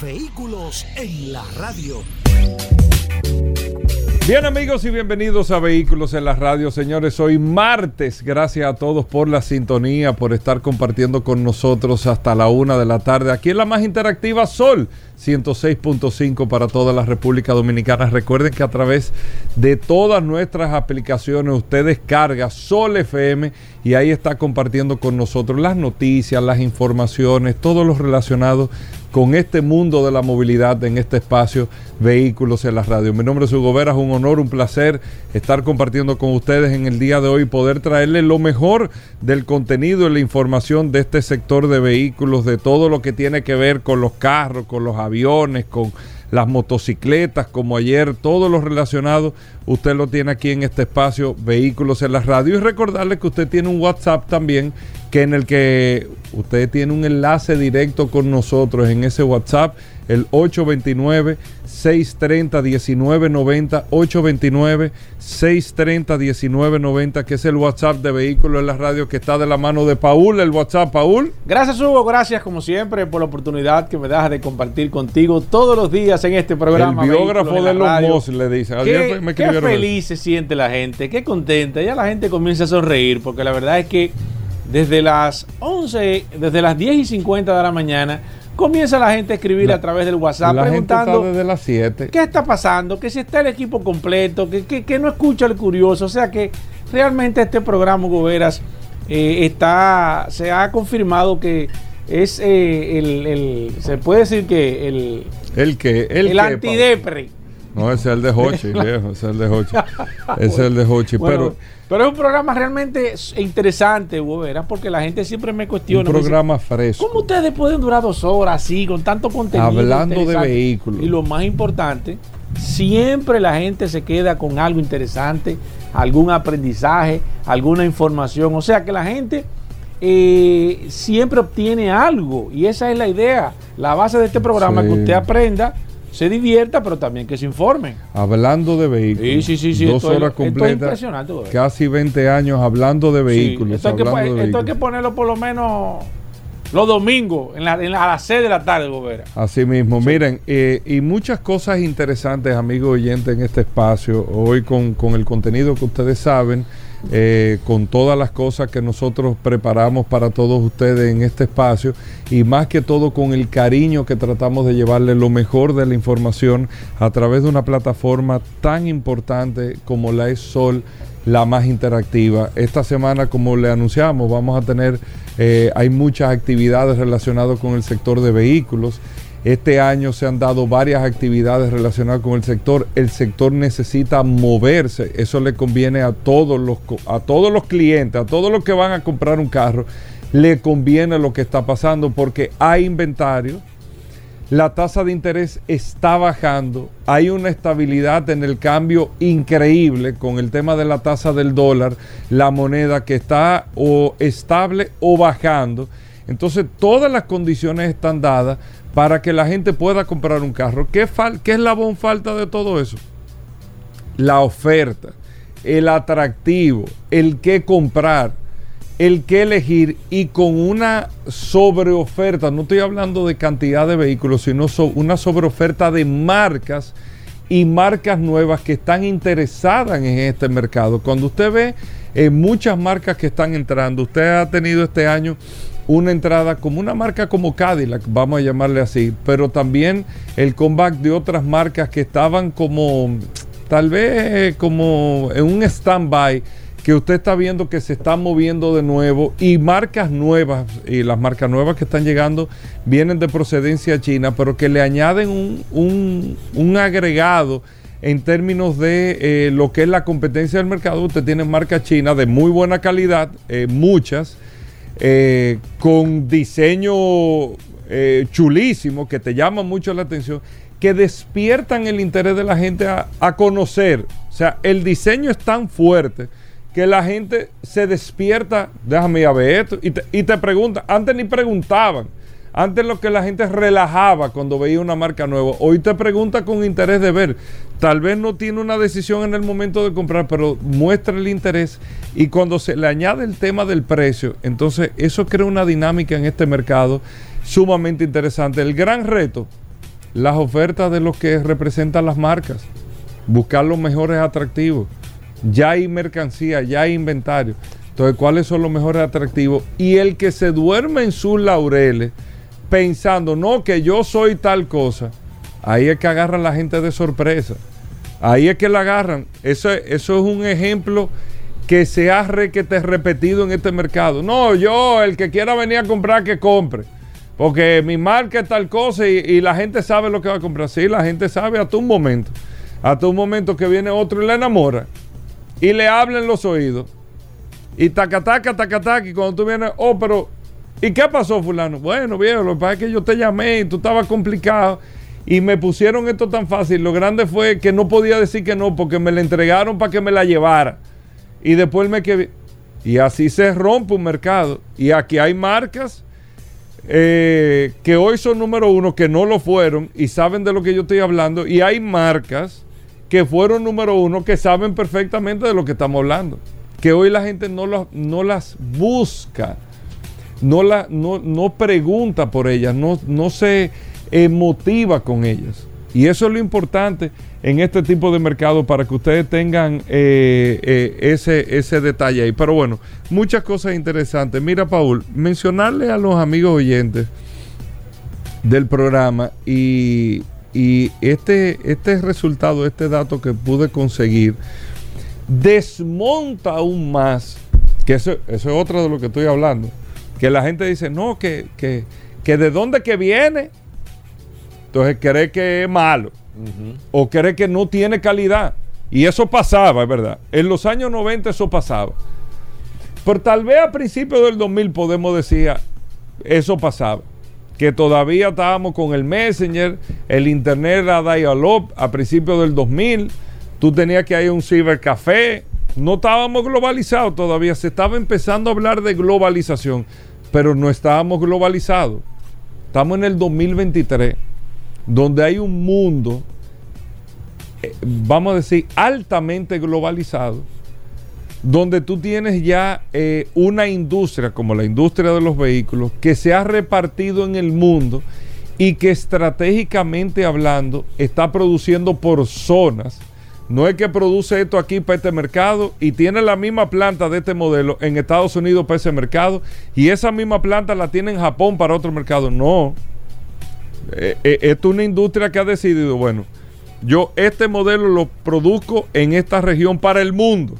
Vehículos en la radio. Bien amigos y bienvenidos a Vehículos en la Radio, señores. Hoy martes, gracias a todos por la sintonía, por estar compartiendo con nosotros hasta la una de la tarde. Aquí en la más interactiva Sol 106.5 para toda la República Dominicana. Recuerden que a través de todas nuestras aplicaciones ustedes cargan Sol FM y ahí está compartiendo con nosotros las noticias, las informaciones, todo lo relacionado con este mundo de la movilidad en este espacio Vehículos en la Radio. Mi nombre es Hugo Vera, un honor, un placer estar compartiendo con ustedes en el día de hoy, poder traerles lo mejor del contenido y la información de este sector de vehículos, de todo lo que tiene que ver con los carros, con los aviones, con las motocicletas, como ayer, todo lo relacionado, usted lo tiene aquí en este espacio Vehículos en la Radio. Y recordarle que usted tiene un WhatsApp también, que en el que usted tiene un enlace directo con nosotros en ese WhatsApp, el 829-630-1990, 829-630-1990, que es el WhatsApp de Vehículos en la Radio que está de la mano de Paul, el WhatsApp, Paul. Gracias Hugo, gracias como siempre por la oportunidad que me das de compartir contigo todos los días en este programa. El biógrafo de los Moss le dice. Qué, qué feliz se siente la gente, qué contenta, ya la gente comienza a sonreír, porque la verdad es que desde las 11, desde las 10 y 50 de la mañana, comienza la gente a escribir a través del WhatsApp la preguntando gente está desde las 7. qué está pasando, que si está el equipo completo, que, que, que no escucha el curioso. O sea que realmente este programa, Goberas, eh, está, se ha confirmado que es eh, el, el, se puede decir que el, el que, el, el que, antidepre. No, ese es el de Hochi, viejo, ese es el de Hochi. Ese es el de Hochi, Bueno, pero pero es un programa realmente interesante, Hugo Vera, porque la gente siempre me un cuestiona. dice, programa fresco. ¿Cómo ustedes pueden durar dos horas así, con tanto contenido? Hablando de vehículos. Y lo más importante, siempre la gente se queda con algo interesante, algún aprendizaje, alguna información. O sea que la gente eh, siempre obtiene algo. Y esa es la idea, la base de este programa, Sí. que usted aprenda, se divierta, pero también que se informen. Hablando de vehículos. Sí, sí, sí, Dos horas es completas. Casi 20 años hablando de vehículos. Esto, hay que, hablando de esto hay que ponerlo por lo menos los domingos, en la, en la- a las 6 de la tarde, Gobera. Así mismo, miren, eh, y muchas cosas interesantes, amigos oyentes, en este espacio, hoy con, con el contenido que ustedes saben, eh, con todas las cosas que nosotros preparamos para todos ustedes en este espacio, y más que todo con el cariño que tratamos de llevarle lo mejor de la información a través de una plataforma tan importante como la es Sol la más interactiva. Esta semana, como le anunciamos, vamos a tener, eh, hay muchas actividades relacionadas con el sector de vehículos. Este año se han dado varias actividades relacionadas con el sector. El sector necesita moverse. Eso le conviene a todos los, a todos los clientes, a todos los que van a comprar un carro. Le conviene lo que está pasando porque hay inventario, la tasa de interés está bajando, hay una estabilidad en el cambio increíble con el tema de la tasa del dólar, la moneda que está o estable o bajando. Entonces todas las condiciones están dadas para que la gente pueda comprar un carro. ¿Qué, fal qué eslabón falta de todo eso? La oferta, el atractivo, el qué comprar el que elegir y con una sobreoferta, no estoy hablando de cantidad de vehículos, sino so- una sobreoferta de marcas y marcas nuevas que están interesadas en este mercado. Cuando usted ve eh, muchas marcas que están entrando, usted ha tenido este año una entrada como una marca como Cadillac, vamos a llamarle así, pero también el comeback de otras marcas que estaban como, tal vez como en un stand-by que usted está viendo que se están moviendo de nuevo y marcas nuevas, y las marcas nuevas que están llegando vienen de procedencia china, pero que le añaden un, un- un agregado en términos de eh, lo que es la competencia del mercado. Usted tiene marcas chinas de muy buena calidad, eh, muchas, eh, con diseño eh, chulísimos que te llaman mucho la atención, que despiertan el interés de la gente a, a conocer. O sea, el diseño es tan fuerte que la gente se despierta, déjame ir a ver esto, y te, y te pregunta, antes ni preguntaban, antes lo que la gente relajaba cuando veía una marca nueva, hoy te pregunta con interés de ver, tal vez no tiene una decisión en el momento de comprar, pero muestra el interés y cuando se le añade el tema del precio, entonces eso crea una dinámica en este mercado sumamente interesante. El gran reto, las ofertas de los que representan las marcas, buscar los mejores atractivos ya hay mercancía, ya hay inventario. Entonces, ¿cuáles son los mejores atractivos? Y el que se duerme en sus laureles pensando, no, que yo soy tal cosa, ahí es que agarran la gente de sorpresa. Ahí es que la agarran. Eso, eso es un ejemplo que se ha requete repetido en este mercado. No, yo, el que quiera venir a comprar, que compre. Porque mi marca es tal cosa y, la gente sabe lo que va a comprar. Sí, la gente sabe hasta un momento. Hasta un momento que viene otro y la enamora y le habla en los oídos. Y taca, taca, taca, taca. Y cuando tú vienes, oh, pero, ¿y qué pasó, Fulano? Bueno, viejo, lo que pasa es que yo te llamé y tú estabas complicado. Y me pusieron esto tan fácil. Lo grande fue que no podía decir que no, porque me la entregaron para que me la llevara. Y después me quedé. Y así se rompe un mercado. Y aquí hay marcas eh, que hoy son número uno, que no lo fueron y saben de lo que yo estoy hablando. Y hay marcas que fueron número uno, que saben perfectamente de lo que estamos hablando. Que hoy la gente no, no las busca, no, la, no, no pregunta por ellas, no, no se motiva con ellas. Y eso es lo importante en este tipo de mercado para que ustedes tengan eh, eh, ese, ese detalle ahí. Pero bueno, muchas cosas interesantes. Mira, Paul, mencionarle a los amigos oyentes del programa y, y este, este resultado, este dato que pude conseguir, desmonta aún más, que eso, eso es otro de lo que estoy hablando, que la gente dice, no, que, que, que de dónde que viene, entonces cree que es malo, o cree que no tiene calidad. Y eso pasaba, es verdad. En los años 90 eso pasaba. Pero tal vez a principios del 2000 podemos decir, eso pasaba que todavía estábamos con el Messenger, el Internet era dial-up a principios del 2000, tú tenías que ir a un cibercafé, no estábamos globalizados todavía, se estaba empezando a hablar de globalización, pero no estábamos globalizados. Estamos en el 2023, donde hay un mundo, eh, vamos a decir, altamente globalizado donde tú tienes ya eh, una industria como la industria de los vehículos que se ha repartido en el mundo y que estratégicamente hablando está produciendo por zonas. No es que produce esto aquí para este mercado y tiene la misma planta de este modelo en Estados Unidos para ese mercado y esa misma planta la tiene en Japón para otro mercado. No. Eh, eh, esto es una industria que ha decidido, bueno, yo este modelo lo produzco en esta región para el mundo.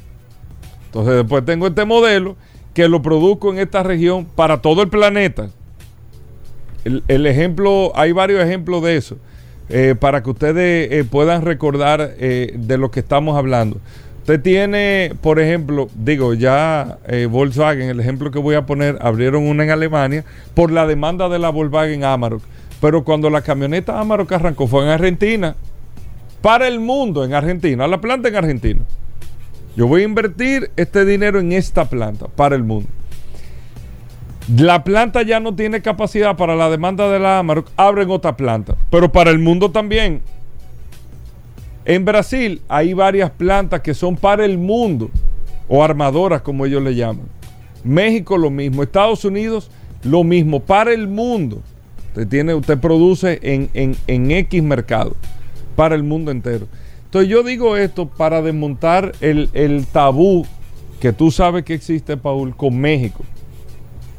Entonces después tengo este modelo que lo produzco en esta región para todo el planeta. El, ejemplo, hay varios ejemplos de eso, eh, para que ustedes eh, puedan recordar eh, de lo que estamos hablando. Usted tiene, por ejemplo, digo, ya Volkswagen, el ejemplo que voy a poner, abrieron una en Alemania por la demanda de la Volkswagen Amarok. Pero cuando la camioneta Amarok arrancó fue en Argentina, para el mundo en Argentina, la planta en Argentina. Yo voy a invertir este dinero en esta planta para el mundo. La planta ya no tiene capacidad para la demanda de la Amarok, abren otra planta, pero para el mundo también. En Brasil hay varias plantas que son para el mundo, o armadoras como ellos le llaman. México lo mismo, Estados Unidos lo mismo, para el mundo. Usted, tiene, usted produce en, en, en X mercado, para el mundo entero. Entonces yo digo esto para desmontar el, tabú que tú sabes que existe, Paul, con México.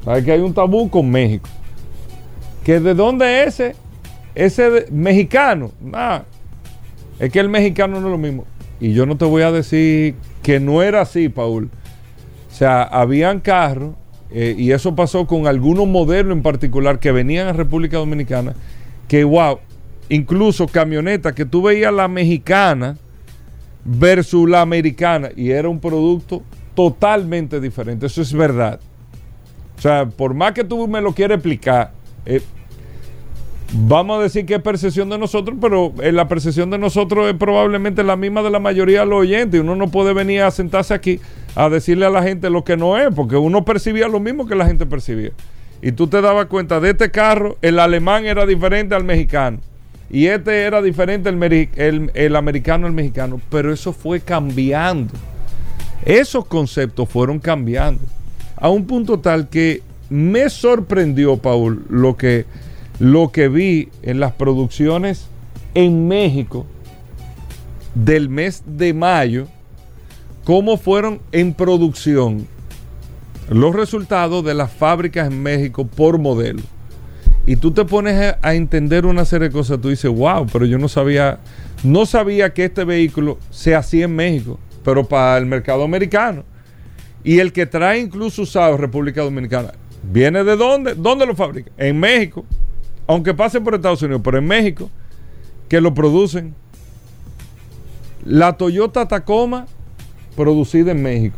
¿Sabes que hay un tabú con México? ¿Que de dónde es ese? Ese mexicano. Nah, es que el mexicano no es lo mismo. Y yo no te voy a decir que no era así, Paul. O sea, habían carros, eh, y eso pasó con algunos modelos en particular que venían a República Dominicana, que wow, incluso camionetas que tú veías la mexicana versus la americana y era un producto totalmente diferente. Eso es verdad. O sea, por más que tú me lo quieras explicar, eh, vamos a decir que es percepción de nosotros, pero eh, la percepción de nosotros es probablemente la misma de la mayoría de los oyentes. Uno no puede venir a sentarse aquí a decirle a la gente lo que no es, porque uno percibía lo mismo que la gente percibía. Y tú te dabas cuenta de este carro, el alemán era diferente al mexicano. Y este era diferente el, el americano al mexicano. Pero eso fue cambiando. Esos conceptos fueron cambiando. A un punto tal que me sorprendió, Paul, lo que, lo que vi en las producciones en México del mes de mayo, cómo fueron en producción los resultados de las fábricas en México por modelo. Y tú te pones a, entender una serie de cosas, tú dices, wow, pero yo no sabía, no sabía que este vehículo se hacía en México, pero para el mercado americano. Y el que trae incluso usado República Dominicana, ¿viene de dónde? ¿Dónde lo fabrica? En México. Aunque pase por Estados Unidos, pero en México, que lo producen. La Toyota Tacoma, producida en México,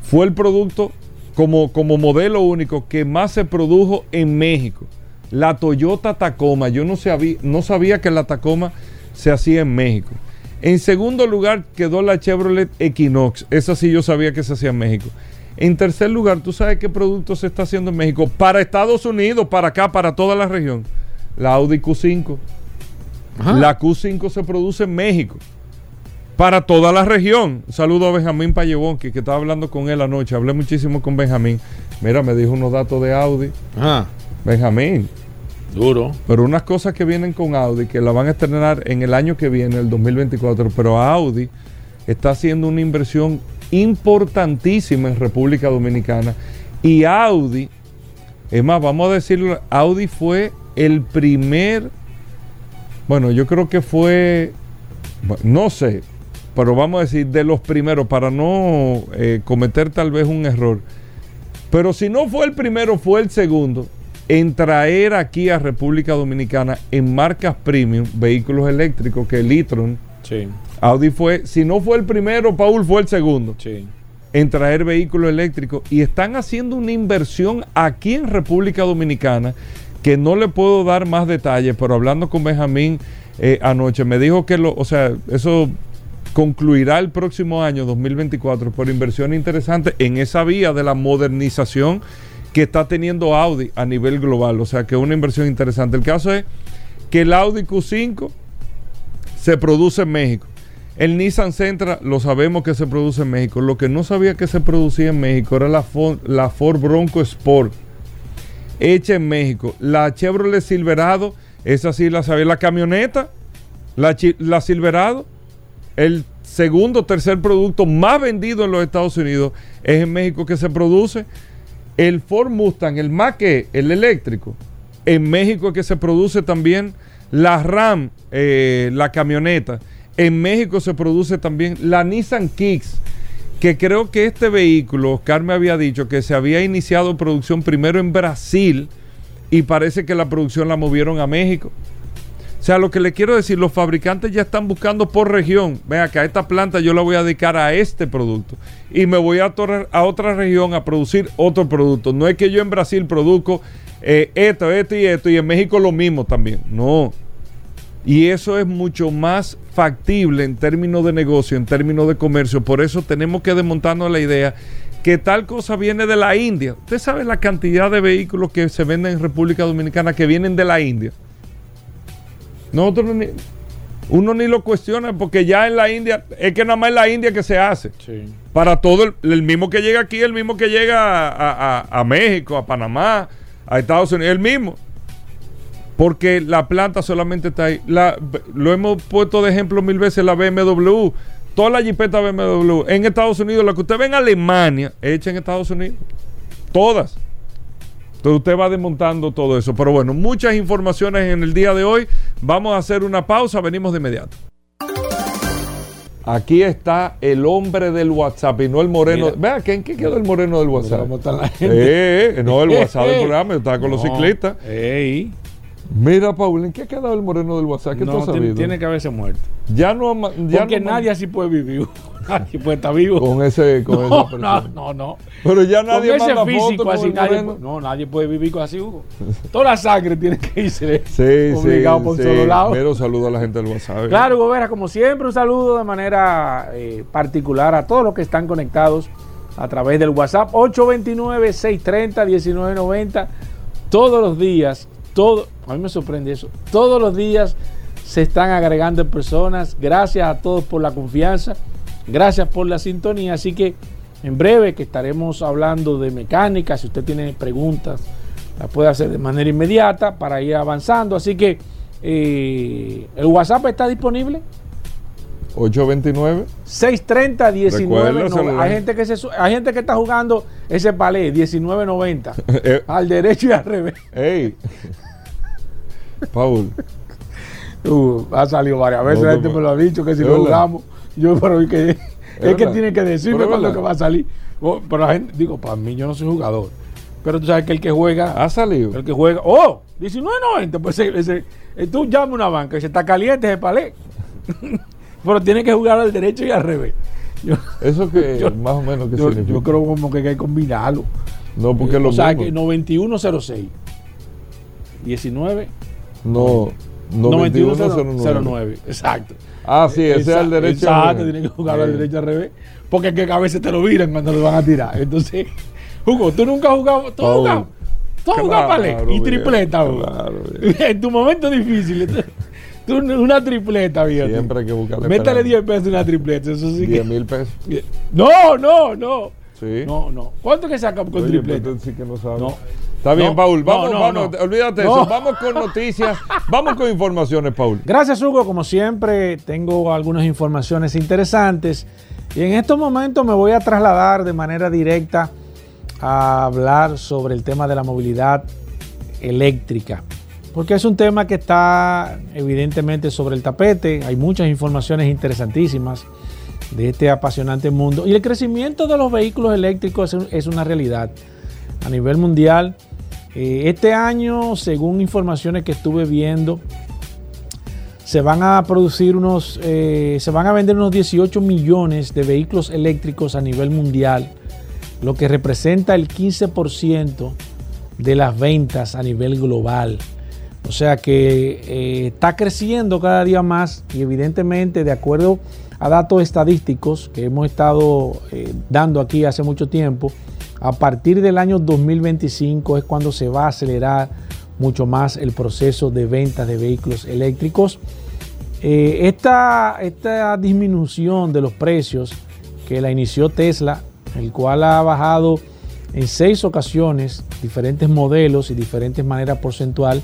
fue el producto como, como modelo único que más se produjo en México. La Toyota Tacoma, yo no sabía, no sabía que la Tacoma se hacía en México. En segundo lugar quedó la Chevrolet Equinox, esa sí yo sabía que se hacía en México. En tercer lugar, ¿tú sabes qué producto se está haciendo en México? Para Estados Unidos, para acá, para toda la región. La Audi Q5. La Q5 se produce en México. Para toda la región. Un saludo a Benjamín Payebonqui, que estaba hablando con él anoche. Hablé muchísimo con Benjamín. Mira, me dijo unos datos de Audi. Ajá. Benjamín, Duro. pero unas cosas que vienen con Audi, que la van a estrenar en el año que viene, el 2024, pero Audi está haciendo una inversión importantísima en República Dominicana. Y Audi, es más, vamos a decirlo, Audi fue el primer, bueno, yo creo que fue, no sé, pero vamos a decir, de los primeros, para no eh, cometer tal vez un error. Pero si no fue el primero, fue el segundo en traer aquí a República Dominicana en marcas premium vehículos eléctricos que el e-tron Sí, Audi fue, si no fue el primero, Paul fue el segundo sí. en traer vehículos eléctricos y están haciendo una inversión aquí en República Dominicana que no le puedo dar más detalles, pero hablando con Benjamín eh, anoche me dijo que lo, o sea, eso concluirá el próximo año 2024 por inversión interesante en esa vía de la modernización que está teniendo Audi a nivel global, o sea, que es una inversión interesante. El caso es que el Audi Q5 se produce en México. El Nissan Sentra lo sabemos que se produce en México. Lo que no sabía que se producía en México era la Ford, Bronco Sport, hecha en México. La Chevrolet Silverado, esa sí la sabía. La camioneta, la Silverado, el segundo, tercer producto más vendido en los Estados Unidos es en México que se produce. El Ford Mustang, el Mach-E, el eléctrico, en México que se produce también la Ram, eh, la camioneta. En México se produce también la Nissan Kicks, que creo que este vehículo, Oscar me había dicho que se había iniciado producción primero en Brasil y parece que la producción la movieron a México. O sea, lo que le quiero decir, los fabricantes ya están buscando por región. Vea que a esta planta yo la voy a dedicar a este producto. Y me voy a, a otra región a producir otro producto. No es que yo en Brasil produzco eh, esto, esto y esto, y en México lo mismo también. No. Y eso es mucho más factible en términos de negocio, en términos de comercio. Por eso tenemos que desmontarnos la idea que tal cosa viene de la India. Usted sabe la cantidad de vehículos que se venden en República Dominicana que vienen de la India. Nosotros ni, uno ni lo cuestiona porque ya en la India, es que nada más en la India que se hace. Sí. Para todo, el, el mismo que llega aquí, el mismo que llega a, a- a- a México, a Panamá, a Estados Unidos, el mismo. Porque la planta solamente está ahí. La- lo hemos puesto de ejemplo mil veces la BMW. Toda la jipeta BMW en Estados Unidos, la que usted ve en Alemania, hecha en Estados Unidos. Todas. Entonces usted va desmontando todo eso. Pero bueno, muchas informaciones en el día de hoy. Vamos a hacer una pausa, venimos de inmediato. Aquí está el hombre del WhatsApp y no el moreno. Vea, ¿en qué quedó el moreno del WhatsApp? ¿Cómo está la gente? Eh, eh, no, el WhatsApp del programa, estaba con los ciclistas. Ey. Mira, Paul, ¿en qué ha quedado el moreno del WhatsApp? ¿Qué tú No, has tiene, sabido? tiene que haberse muerto. Ya no, ya Porque no nadie así puede vivir. nadie puede estar vivo. con ese, con esa no, no, no. Pero ya nadie con ese físico así, nadie, no, nadie puede vivir con así, Hugo. Toda la sangre tiene que irse Sí, obligado sí, por sí. solo lado. Pero saludo a la gente del WhatsApp. Claro, Hugo Vera, como siempre, un saludo de manera eh, particular a todos los que están conectados a través del WhatsApp 829-630-1990. Todos los días, todo, a mí me sorprende eso, todos los días se están agregando personas. Gracias a todos por la confianza, gracias por la sintonía. Así que en breve que estaremos hablando de mecánica, si usted tiene preguntas, las puede hacer de manera inmediata para ir avanzando. Así que eh, el WhatsApp está disponible. 829. 630 19 Recuerda, no, hay gente que se hay gente que está jugando ese palé 19.90 Eh, al derecho y al revés. Ey. Paul. Uh, ha salido varias veces, la gente me lo ha dicho que si lo jugamos, yo pero es que es que tiene que decirme cuándo que va a salir. Oh, pero la gente digo, para mí yo no soy jugador. Pero tú sabes que el que juega Ha salido. el que juega, oh, 19.90, pues ese, ese- eh, tú llamas a una banca y se está caliente ese palé. pero tiene que jugar al derecho y al revés. Yo, Eso que Yo- más o menos que yo, significa. yo creo como que hay que combinarlo. no, porque Eh, lo o sea mismo. que 9106 19 No, 9109. 9109. Exacto. Ah, sí, ese es al derecho. Exacto, tiene que jugar al Eh, derecho al revés. Porque es que a veces te lo viran cuando lo van a tirar. Entonces, Hugo, tú nunca has jugado. Tú has Paul, jugado. Tú has jugado claro, palé y tripleta, Hugo. claro. En tu momento difícil. tú- una tripleta, viejo. Siempre hay que buscarle. Métale esperanza. 10 pesos una tripleta. Eso sí 10 que. mil pesos. No, no, no. Sí. No, no. ¿Cuánto que saca con Oye, tripleta? sí que no sabes. No. Está bien, No, Paul. Vamos, no, vamos. no. Olvídate de No. eso. Vamos con noticias. vamos con informaciones, Paul. Gracias, Hugo. Como siempre, tengo algunas informaciones interesantes. Y en estos momentos me voy a trasladar de manera directa a hablar sobre el tema de la movilidad eléctrica. Porque es un tema que está evidentemente sobre el tapete. Hay muchas informaciones interesantísimas de este apasionante mundo. Y el crecimiento de los vehículos eléctricos es una realidad a nivel mundial. Eh, este año, según informaciones que estuve viendo, se van a producir unos, eh, se van a vender unos 18 millones de vehículos eléctricos a nivel mundial, lo que representa el 15% de las ventas a nivel global. O sea que eh, está creciendo cada día más y evidentemente de acuerdo a datos estadísticos que hemos estado eh, dando aquí hace mucho tiempo, a partir del año 2025 es cuando se va a acelerar mucho más el proceso de ventas de vehículos eléctricos. Eh, esta, esta disminución de los precios que la inició Tesla, el cual ha bajado en seis ocasiones diferentes modelos y diferentes maneras porcentual,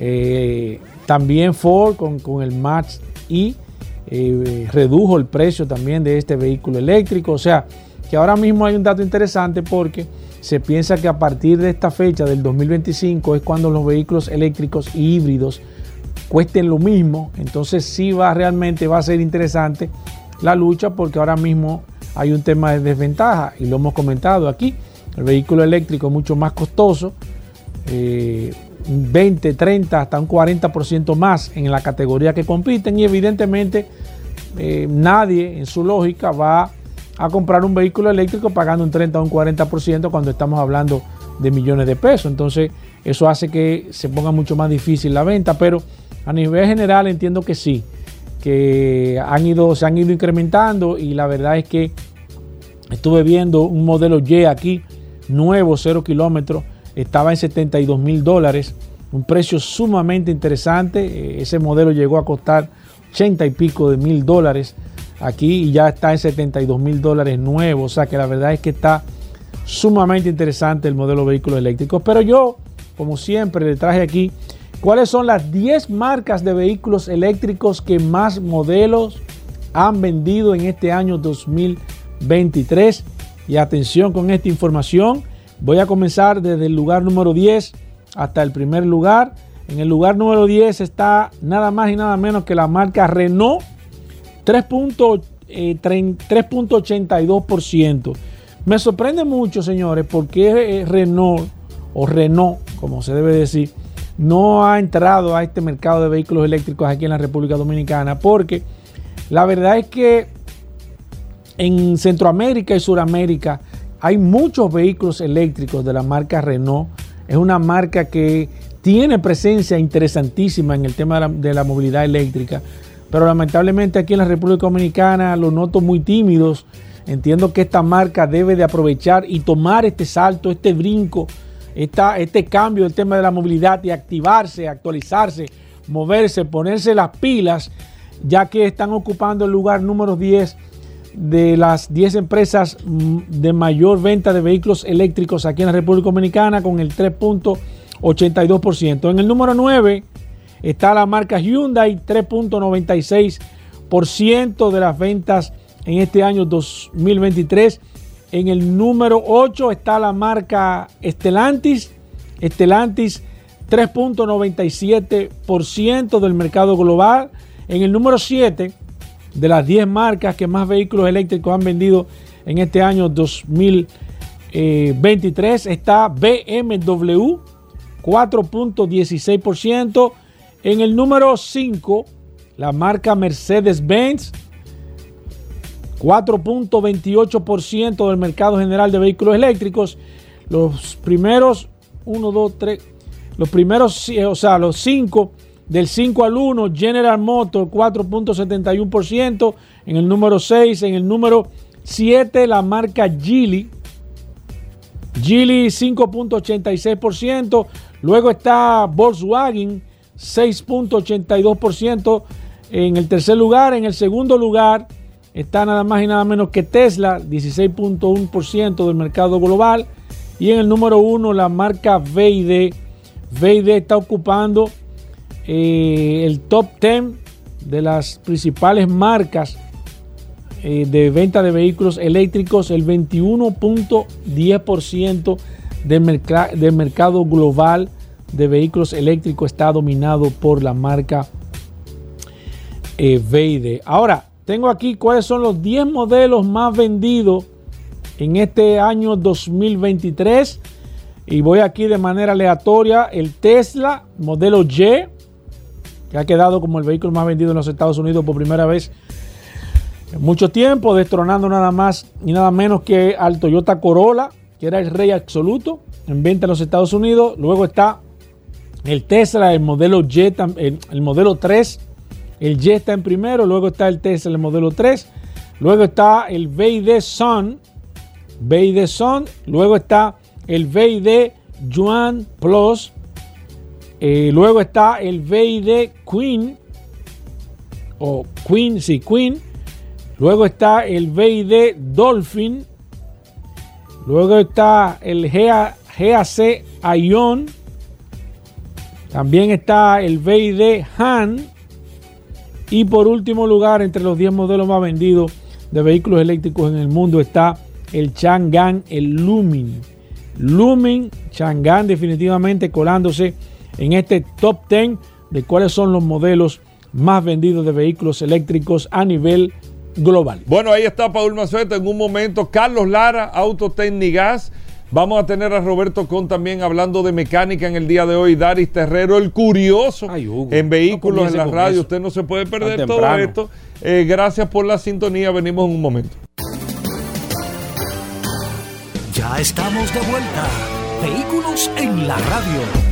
eh, también Ford con, con el Max y eh, redujo el precio también de este vehículo eléctrico. O sea, que ahora mismo hay un dato interesante porque se piensa que a partir de esta fecha del 2025 es cuando los vehículos eléctricos y híbridos cuesten lo mismo. Entonces sí va realmente va a ser interesante la lucha porque ahora mismo hay un tema de desventaja y lo hemos comentado aquí. El vehículo eléctrico es mucho más costoso. Eh, 20, 30, hasta un 40% más en la categoría que compiten y evidentemente eh, nadie en su lógica va a comprar un vehículo eléctrico pagando un 30 o un 40% cuando estamos hablando de millones de pesos. Entonces eso hace que se ponga mucho más difícil la venta, pero a nivel general entiendo que sí, que han ido, se han ido incrementando y la verdad es que estuve viendo un modelo Y aquí, nuevo, 0 kilómetros, estaba en 72 mil dólares, un precio sumamente interesante. Eh, Ese modelo llegó a costar 80 y pico de mil dólares aquí y ya está en 72 mil dólares nuevo. O sea que la verdad es que está sumamente interesante el modelo de vehículos eléctricos. Pero yo, como siempre, le traje aquí cuáles son las 10 marcas de vehículos eléctricos que más modelos han vendido en este año 2023. Y atención con esta información. Voy a comenzar desde el lugar número 10 hasta el primer lugar. En el lugar número 10 está nada más y nada menos que la marca Renault, 3.82%. Me sorprende mucho, señores, porque Renault o Renault, como se debe decir, no ha entrado a este mercado de vehículos eléctricos aquí en la República Dominicana, porque la verdad es que en Centroamérica y Suramérica hay muchos vehículos eléctricos de la marca Renault. Es una marca que tiene presencia interesantísima en el tema de la, movilidad eléctrica, pero lamentablemente aquí en la República Dominicana los noto muy tímidos. Entiendo que esta marca debe de aprovechar y tomar este salto, este brinco, esta, este cambio del tema de la movilidad y activarse, actualizarse, moverse, ponerse las pilas, ya que están ocupando el lugar número 10 de las 10 empresas mm, de mayor venta de vehículos eléctricos aquí en la República Dominicana con el 3.82%. En el número 9 está la marca Hyundai, 3.96% de las ventas en este año 2023. En el número 8 está la marca Estelantis, Estelantis 3.97% del mercado global. En el número 7 de las 10 marcas que más vehículos eléctricos han vendido en este año 2023 está BMW 4.16%. En el número 5, la marca Mercedes-Benz 4.28% del mercado general de vehículos eléctricos. Los primeros 1, 2, 3, los primeros, o sea, los 5 del 5 al 1, General Motors 4.71%. En el número 6, en el número 7, la marca Geely. Geely 5.86%. Luego está Volkswagen 6.82% en el tercer lugar. En el segundo lugar está nada más y nada menos que Tesla, 16.1% del mercado global. Y en el número 1 la marca VID. VID está ocupando eh, el top 10 de las principales marcas eh, de venta de vehículos eléctricos, el 21.10% del, del mercado global de vehículos eléctricos está dominado por la marca eh, Ahora, tengo aquí cuáles son los 10 modelos más vendidos en este año 2023. Y voy aquí de manera aleatoria. El Tesla modelo Y, que ha quedado como el vehículo más vendido en los Estados Unidos por primera vez en mucho tiempo, destronando nada más y nada menos que al Toyota Corolla, que era el rey absoluto en venta en los Estados Unidos. Luego está el Tesla, el modelo Y, el, modelo 3. El está en primero, luego está el Tesla, el modelo 3. Luego está el VID Sun, VID Sun. Luego está el VID Yuan Plus, eh, luego está el VID Queen, o Queen, sí, Queen. Luego está el VID Dolphin. Luego está el GAC Ion. También está el VID Han. Y por último lugar, entre los 10 modelos más vendidos de vehículos eléctricos en el mundo está el Chang'an, el Lumin. Lumin, Chang'an definitivamente colándose en este top 10 de cuáles son los modelos más vendidos de vehículos eléctricos a nivel global. Bueno, ahí está Paul Mazueta en un momento. Carlos Lara, Autotecnigas. Vamos a tener a Roberto Con también hablando de mecánica en el día de hoy. Daris Terrero, el curioso en vehículos en la radio. Usted no se puede perder todo esto. Eh, gracias por la sintonía. Venimos en un momento. Ya estamos de vuelta. Vehículos en la radio.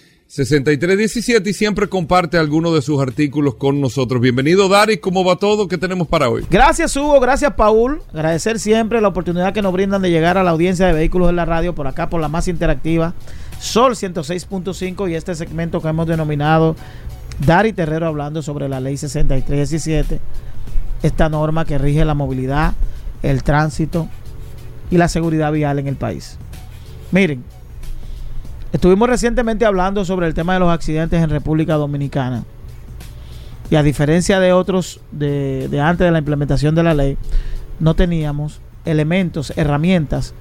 6317 y siempre comparte algunos de sus artículos con nosotros. Bienvenido, Dari. ¿Cómo va todo? ¿Qué tenemos para hoy? Gracias, Hugo. Gracias, Paul. Agradecer siempre la oportunidad que nos brindan de llegar a la audiencia de vehículos en la radio por acá, por la más interactiva, Sol 106.5 y este segmento que hemos denominado Dari Terrero hablando sobre la ley 6317, esta norma que rige la movilidad, el tránsito y la seguridad vial en el país. Miren, Estuvimos recientemente hablando sobre el tema de los accidentes en República Dominicana. Y a diferencia de otros de, antes de la implementación de la ley, no teníamos elementos, herramientas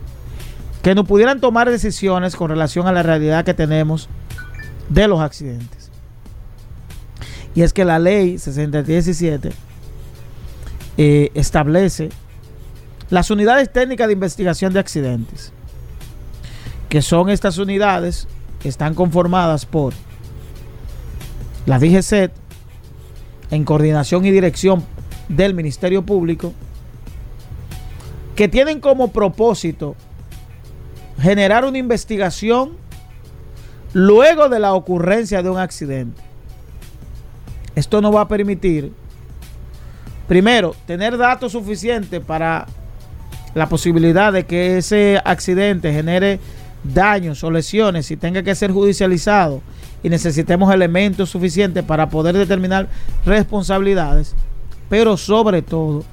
que nos pudieran tomar decisiones con relación a la realidad que tenemos de los accidentes. Y es que la ley 6317 eh, establece las unidades técnicas de investigación de accidentes, que son estas unidades que están conformadas por la DGCET en coordinación y dirección del Ministerio Público, que tienen como propósito generar una investigación luego de la ocurrencia de un accidente. Esto no va a permitir, primero, tener datos suficientes para la posibilidad de que ese accidente genere daños o lesiones y tenga que ser judicializado y necesitemos elementos suficientes para poder determinar responsabilidades, pero sobre todo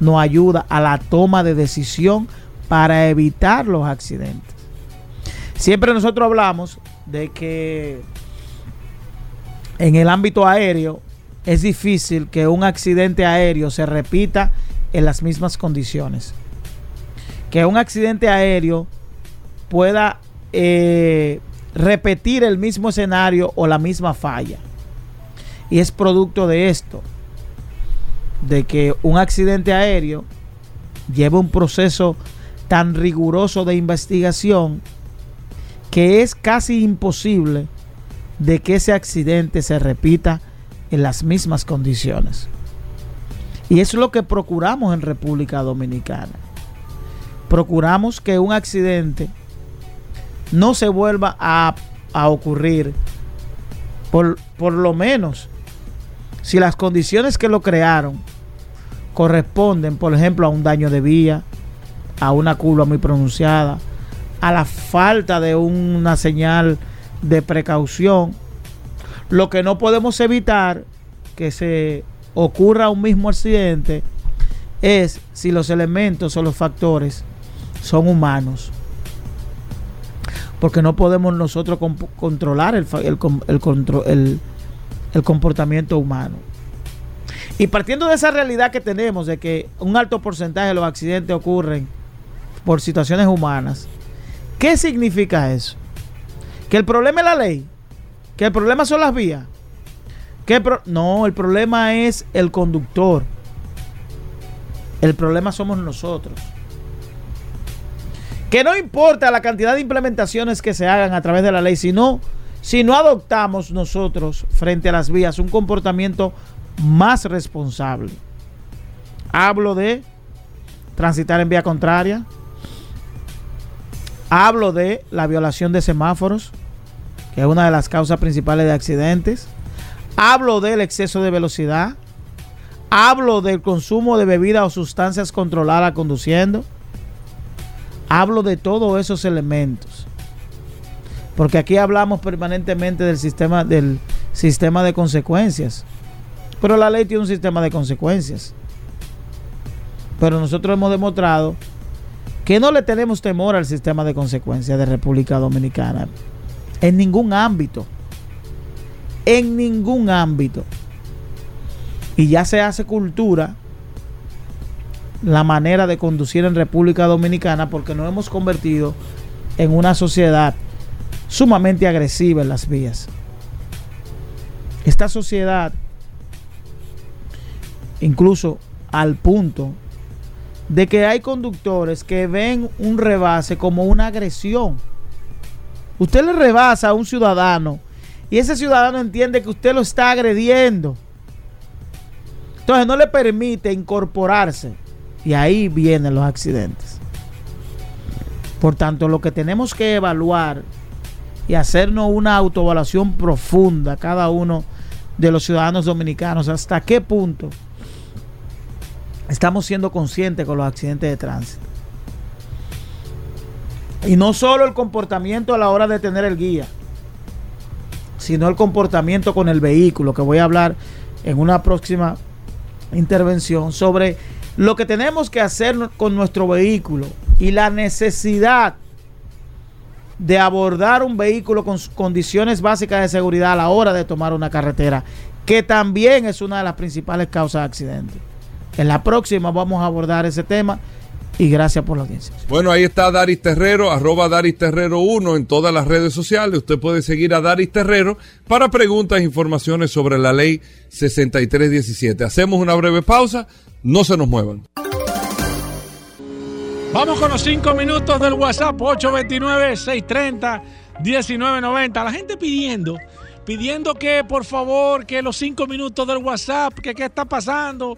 nos ayuda a la toma de decisión para evitar los accidentes. Siempre nosotros hablamos de que en el ámbito aéreo es difícil que un accidente aéreo se repita en las mismas condiciones. Que un accidente aéreo pueda eh, repetir el mismo escenario o la misma falla. Y es producto de esto, de que un accidente aéreo lleva un proceso tan riguroso de investigación que es casi imposible de que ese accidente se repita en las mismas condiciones. Y es lo que procuramos en República Dominicana. Procuramos que un accidente no se vuelva a, ocurrir. Por, por lo menos, si las condiciones que lo crearon corresponden, por ejemplo, a un daño de vía, a una curva muy pronunciada, a la falta de una señal de precaución. Lo que no podemos evitar que se ocurra un mismo accidente es si los elementos o los factores son humanos porque no podemos nosotros controlar el, el, el, comportamiento humano. Y partiendo de esa realidad que tenemos, de que un alto porcentaje de los accidentes ocurren por situaciones humanas, ¿qué significa eso? Que el problema es la ley, que el problema son las vías. Que no, el problema es el conductor. El problema somos nosotros. Que no importa la cantidad de implementaciones que se hagan a través de la ley, sino si no adoptamos nosotros frente a las vías un comportamiento más responsable. Hablo de transitar en vía contraria. Hablo de la violación de semáforos, que es una de las causas principales de accidentes. Hablo del exceso de velocidad. Hablo del consumo de bebidas o sustancias controladas conduciendo. Hablo de todos esos elementos. Porque aquí hablamos permanentemente del sistema, del sistema de consecuencias. Pero la ley tiene un sistema de consecuencias. Pero nosotros hemos demostrado que no le tenemos temor al sistema de consecuencias de República Dominicana. En ningún ámbito. En ningún ámbito. Y ya se hace cultura la manera de conducir en República Dominicana porque nos hemos convertido en una sociedad sumamente agresiva en las vías. Esta sociedad, incluso al punto de que hay conductores que ven un rebase como una agresión. Usted le rebasa a un ciudadano y ese ciudadano entiende que usted lo está agrediendo. Entonces no le permite incorporarse. Y ahí vienen los accidentes. Por tanto, lo que tenemos que evaluar y hacernos una autoevaluación profunda, cada uno de los ciudadanos dominicanos, hasta qué punto estamos siendo conscientes con los accidentes de tránsito. Y no solo el comportamiento a la hora de tener el guía, sino el comportamiento con el vehículo, que voy a hablar en una próxima intervención sobre lo que tenemos que hacer con nuestro vehículo y la necesidad de abordar un vehículo con condiciones básicas de seguridad a la hora de tomar una carretera, que también es una de las principales causas de accidentes. En la próxima vamos a abordar ese tema y gracias por la audiencia. Bueno, ahí está Daris Terrero, arroba Daris Terrero 1 en todas las redes sociales. Usted puede seguir a Daris Terrero para preguntas e informaciones sobre la ley 6317. Hacemos una breve pausa, no se nos muevan. Vamos con los cinco minutos del WhatsApp 829-630-1990. La gente pidiendo, pidiendo que por favor, que los cinco minutos del WhatsApp, que qué está pasando.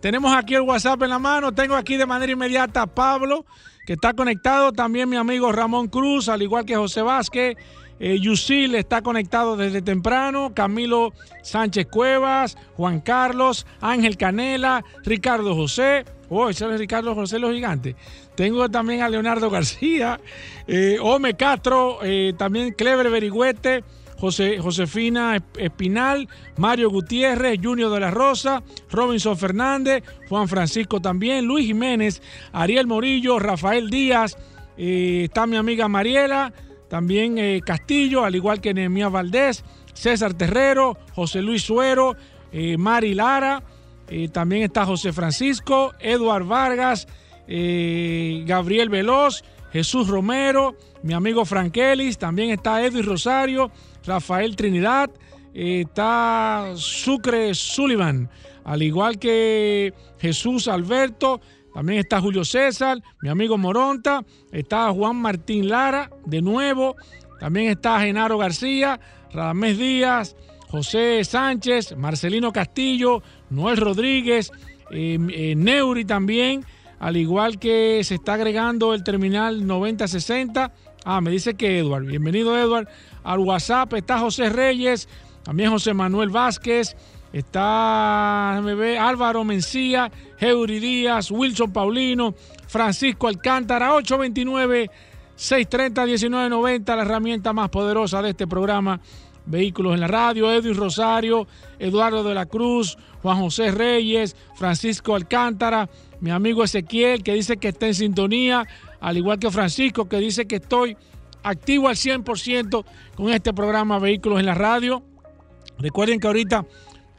Tenemos aquí el WhatsApp en la mano. Tengo aquí de manera inmediata a Pablo, que está conectado. También mi amigo Ramón Cruz, al igual que José Vázquez. Eh, Yusil está conectado desde temprano. Camilo Sánchez Cuevas, Juan Carlos, Ángel Canela, Ricardo José. Oh, ese es Ricardo José los gigantes. Tengo también a Leonardo García, eh, Ome Castro, eh, también Clever Berigüete, José, Josefina Espinal, Mario Gutiérrez, Junior de la Rosa, Robinson Fernández, Juan Francisco también, Luis Jiménez, Ariel Morillo, Rafael Díaz, eh, está mi amiga Mariela, también eh, Castillo, al igual que Nehemías Valdés, César Terrero, José Luis Suero, eh, Mari Lara, eh, también está José Francisco, Eduard Vargas, Gabriel Veloz, Jesús Romero, mi amigo Frankelis, también está Edwin Rosario, Rafael Trinidad, está Sucre Sullivan, al igual que Jesús Alberto, también está Julio César, mi amigo Moronta, está Juan Martín Lara, de nuevo, también está Genaro García, Radamés Díaz, José Sánchez, Marcelino Castillo, Noel Rodríguez, eh, eh, Neuri también, al igual que se está agregando el terminal 9060. Ah, me dice que Edward. Bienvenido, Edward. Al WhatsApp está José Reyes, también José Manuel Vázquez, está déjame ver, Álvaro Mencía, Heuri Díaz, Wilson Paulino, Francisco Alcántara, 829 630 1990, la herramienta más poderosa de este programa. Vehículos en la radio, Edwin Rosario, Eduardo de la Cruz, Juan José Reyes, Francisco Alcántara, mi amigo Ezequiel que dice que está en sintonía, al igual que Francisco que dice que estoy activo al 100% con este programa Vehículos en la radio. Recuerden que ahorita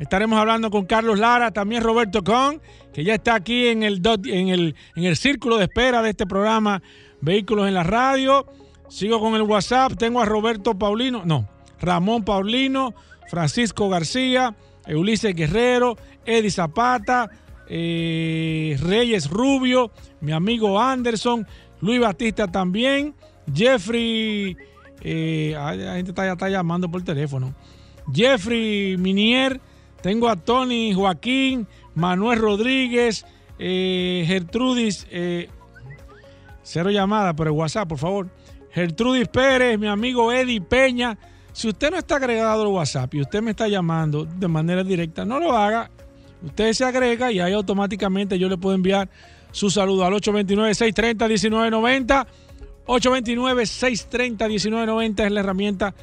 estaremos hablando con Carlos Lara, también Roberto Con, que ya está aquí en el, en el, en el círculo de espera de este programa Vehículos en la radio. Sigo con el WhatsApp, tengo a Roberto Paulino, no, Ramón Paulino, Francisco García, Ulises Guerrero, Eddie Zapata, eh, Reyes Rubio, mi amigo Anderson, Luis Batista también, Jeffrey, eh, la gente está, está llamando por teléfono, Jeffrey Minier, tengo a Tony Joaquín, Manuel Rodríguez, eh, Gertrudis, eh, cero llamadas por el WhatsApp, por favor. Gertrudis Pérez, mi amigo Eddie Peña. Si usted no está agregado al WhatsApp y usted me está llamando de manera directa, no lo haga. Usted se agrega y ahí automáticamente yo le puedo enviar su saludo al 829-630-1990. 829-630-1990 es la herramienta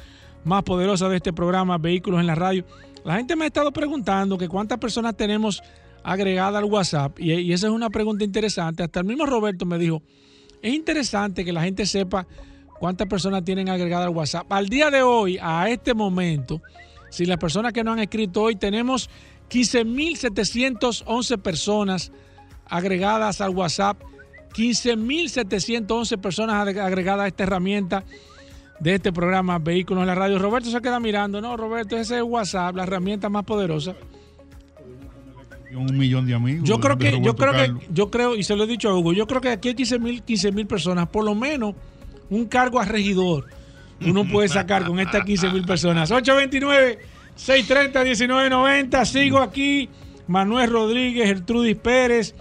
más poderosa de este programa, Vehículos en la Radio. La gente me ha estado preguntando que cuántas personas tenemos agregadas al WhatsApp y, y esa es una pregunta interesante. Hasta el mismo Roberto me dijo, es interesante que la gente sepa cuántas personas tienen agregada al WhatsApp. Al día de hoy, a este momento, si las personas que no han escrito hoy, tenemos 15.711 personas agregadas al WhatsApp. 15.711 personas ag- agregadas a esta herramienta de este programa Vehículos en la Radio. Roberto se queda mirando, no, Roberto, ese es WhatsApp, la herramienta más poderosa. un millón de amigos. Yo creo que, yo creo Carlos. que, yo creo, y se lo he dicho a Hugo, yo creo que aquí hay 15 mil 15 mil personas, por lo menos un cargo a regidor uno puede sacar con estas 15 mil personas. 829-630-1990. Sigo aquí. Manuel Rodríguez, Gertrudis Pérez,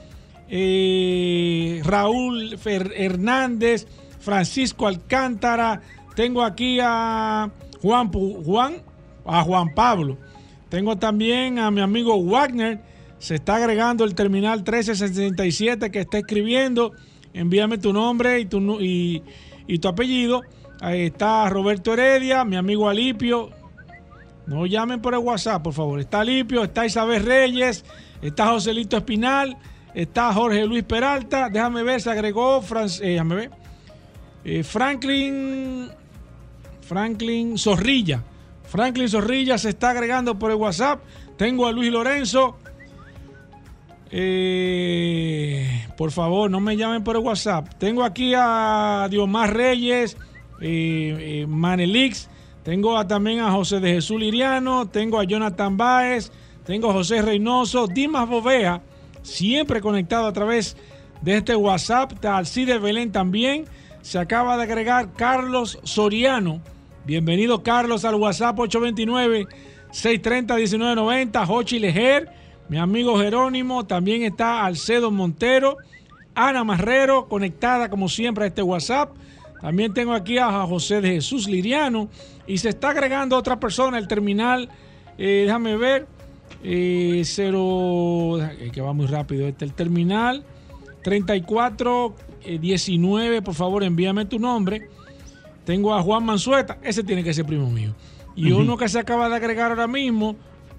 eh, Raúl Fer- Hernández, Francisco Alcántara. Tengo aquí a Juan, Juan, a Juan Pablo. Tengo también a mi amigo Wagner. Se está agregando el terminal 1367 que está escribiendo. Envíame tu nombre y tu, y, tu apellido. Está Roberto Heredia, mi amigo Alipio. No llamen por el WhatsApp, por favor. Está Alipio, está Isabel Reyes, está Joselito Espinal, está Jorge Luis Peralta. Déjame ver, se agregó eh, déjame ver. Eh, Franklin Franklin Zorrilla. Franklin Zorrilla se está agregando por el WhatsApp. Tengo a Luis Lorenzo. Eh, por favor, no me llamen por el WhatsApp. Tengo aquí a Diomar Reyes, eh, eh, Manelix. Tengo también a José de Jesús Liriano. Tengo a Jonathan Báez. Tengo a José Reynoso. Dimas Bovea, siempre conectado a través de este WhatsApp. Alcide Belén también. Se acaba de agregar Carlos Soriano. Bienvenido, Carlos, al WhatsApp 829-630-1990. Jochi Lejer, mi amigo Jerónimo. También está Alcedo Montero. Ana Marrero, conectada como siempre a este WhatsApp. También tengo aquí a José de Jesús Liriano. Y se está agregando otra persona, el terminal. eh, déjame ver. Eh, cero. eh, que va muy rápido este. El terminal 3419. Por favor, envíame tu nombre. Tengo a Juan Manzueta, ese tiene que ser primo mío. Y uno que se acaba de agregar ahora mismo,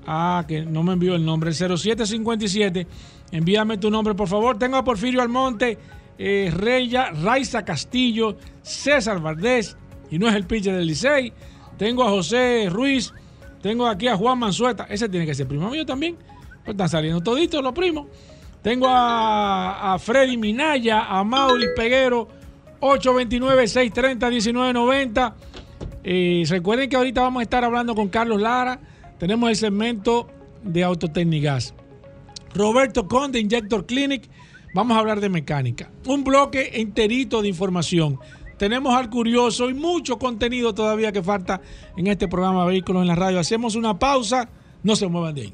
ah, que no me envió el nombre, el 0757, envíame tu nombre, por favor. Tengo a Porfirio Almonte, eh, Reya, Raiza Castillo, César Valdés, y no es el pitcher del Licey. Tengo a José Ruiz, tengo aquí a Juan Manzueta, ese tiene que ser primo mío también. Pues están saliendo toditos los primos. Tengo a, a Freddy Minaya, a Mauri Peguero, 829-630-1990. Eh, recuerden que ahorita vamos a estar hablando con Carlos Lara. Tenemos el segmento de Autotécnicas. Roberto Conde, Injector Clinic. Vamos a hablar de mecánica. Un bloque enterito de información. Tenemos al curioso y mucho contenido todavía que falta en este programa Vehículos en la Radio. Hacemos una pausa. No se muevan de ahí.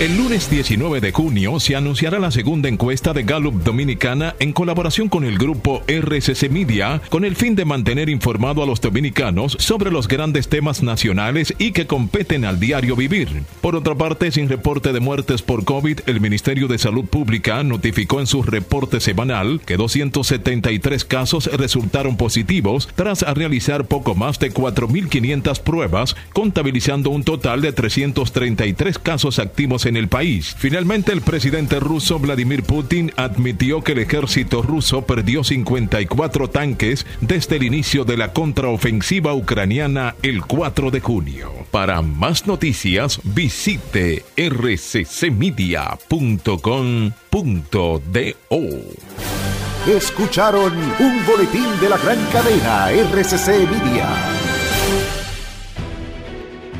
El lunes 19 de junio se anunciará la segunda encuesta de Gallup Dominicana en colaboración con el grupo RCC Media con el fin de mantener informado a los dominicanos sobre los grandes temas nacionales y que competen al diario vivir. Por otra parte, sin reporte de muertes por COVID, el Ministerio de Salud Pública notificó en su reporte semanal que 273 casos resultaron positivos tras realizar poco más de 4.500 pruebas, contabilizando un total de 333 casos activos en el país. Finalmente, el presidente ruso Vladimir Putin admitió que el ejército ruso perdió 54 tanques desde el inicio de la contraofensiva ucraniana el 4 de junio. Para más noticias, visite rccmedia.com.do. Escucharon un boletín de la gran cadena RCC Media.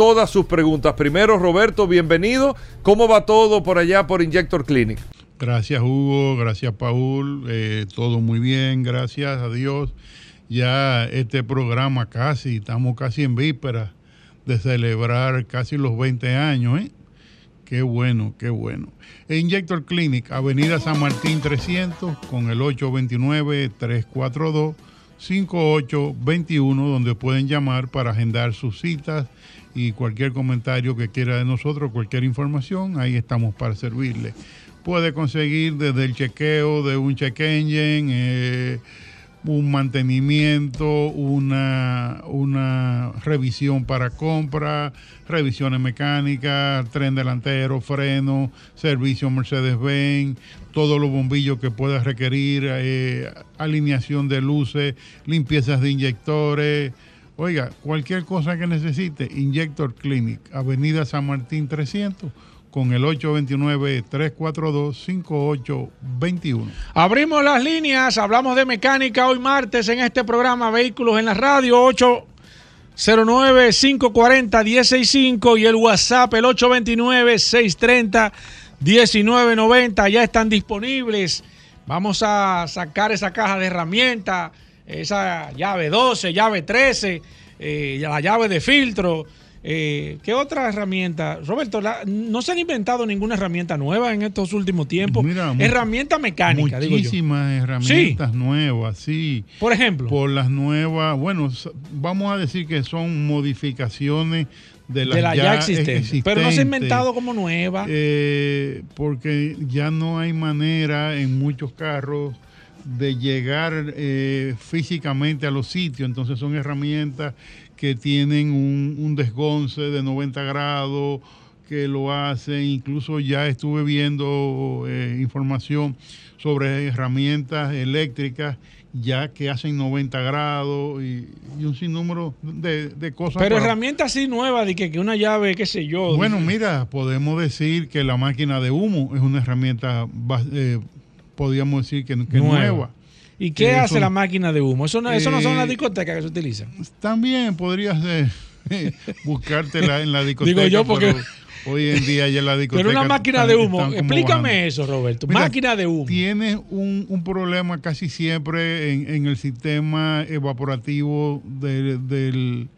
todas sus preguntas. Primero, Roberto, bienvenido. ¿Cómo va todo por allá por Injector Clinic? Gracias Hugo, gracias Paul, eh, todo muy bien, gracias a Dios. Ya este programa casi, estamos casi en víspera de celebrar casi los 20 años, ¿eh? Qué bueno, qué bueno. Injector Clinic, Avenida San Martín 300, con el 829-342-5821, donde pueden llamar para agendar sus citas y cualquier comentario que quiera de nosotros, cualquier información, ahí estamos para servirle. Puede conseguir desde el chequeo de un check engine, eh, un mantenimiento, una, una revisión para compra, revisiones mecánicas, tren delantero, freno, servicio Mercedes-Benz, todos los bombillos que pueda requerir, eh, alineación de luces, limpiezas de inyectores. Oiga, cualquier cosa que necesite, Injector Clinic, Avenida San Martín 300 con el 829-342-5821. Abrimos las líneas, hablamos de mecánica hoy martes en este programa Vehículos en la Radio 809-540-165 y el WhatsApp el 829-630-1990 ya están disponibles. Vamos a sacar esa caja de herramientas, esa llave 12, llave 13 eh, la llave de filtro. Eh, ¿Qué otra herramienta? Roberto, la- no se han inventado ninguna herramienta nueva en estos últimos tiempos. Mira, herramienta mecánica, digo yo. Muchísimas herramientas nuevas, sí. Por ejemplo. Por las nuevas, bueno, vamos a decir que son modificaciones de las de la ya, existente. existentes. Pero no se ha inventado como nueva. Eh, porque ya no hay manera en muchos carros de llegar eh, físicamente a los sitios. Entonces son herramientas que tienen un, un desgonce de 90 grados, que lo hacen. Incluso ya estuve viendo eh, información sobre herramientas eléctricas ya que hacen 90 grados y, y un sinnúmero de, de cosas. Pero para- herramienta así nueva, de que, que una llave, qué sé yo. bueno, dice- mira, podemos decir que la máquina de humo es una herramienta, eh, podríamos decir que, que Nueva. nueva. ¿Y qué Eh, hace eso- la máquina de humo? Eso no, eso no son Eh, las discotecas que se utilizan. También podrías eh, buscártela en la discoteca. Digo yo porque- hoy en día ya la discoteca. Pero una máquina de humo, explícame bajando. eso, Roberto. Mira, máquina de humo. Tienes un, un problema casi siempre en, en el sistema evaporativo del,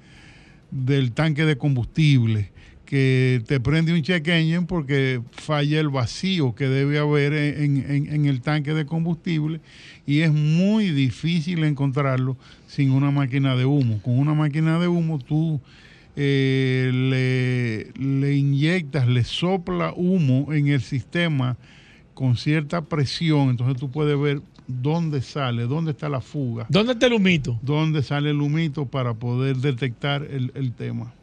del tanque de combustible, que te prende un check engine porque falla el vacío que debe haber en, en- en el tanque de combustible y es muy difícil encontrarlo sin una máquina de humo. Con una máquina de humo tú eh, le, le inyectas, le sopla humo en el sistema con cierta presión, entonces tú puedes ver dónde sale, dónde está la fuga, ¿Dónde está el humito? dónde sale el humito para poder detectar el, el tema.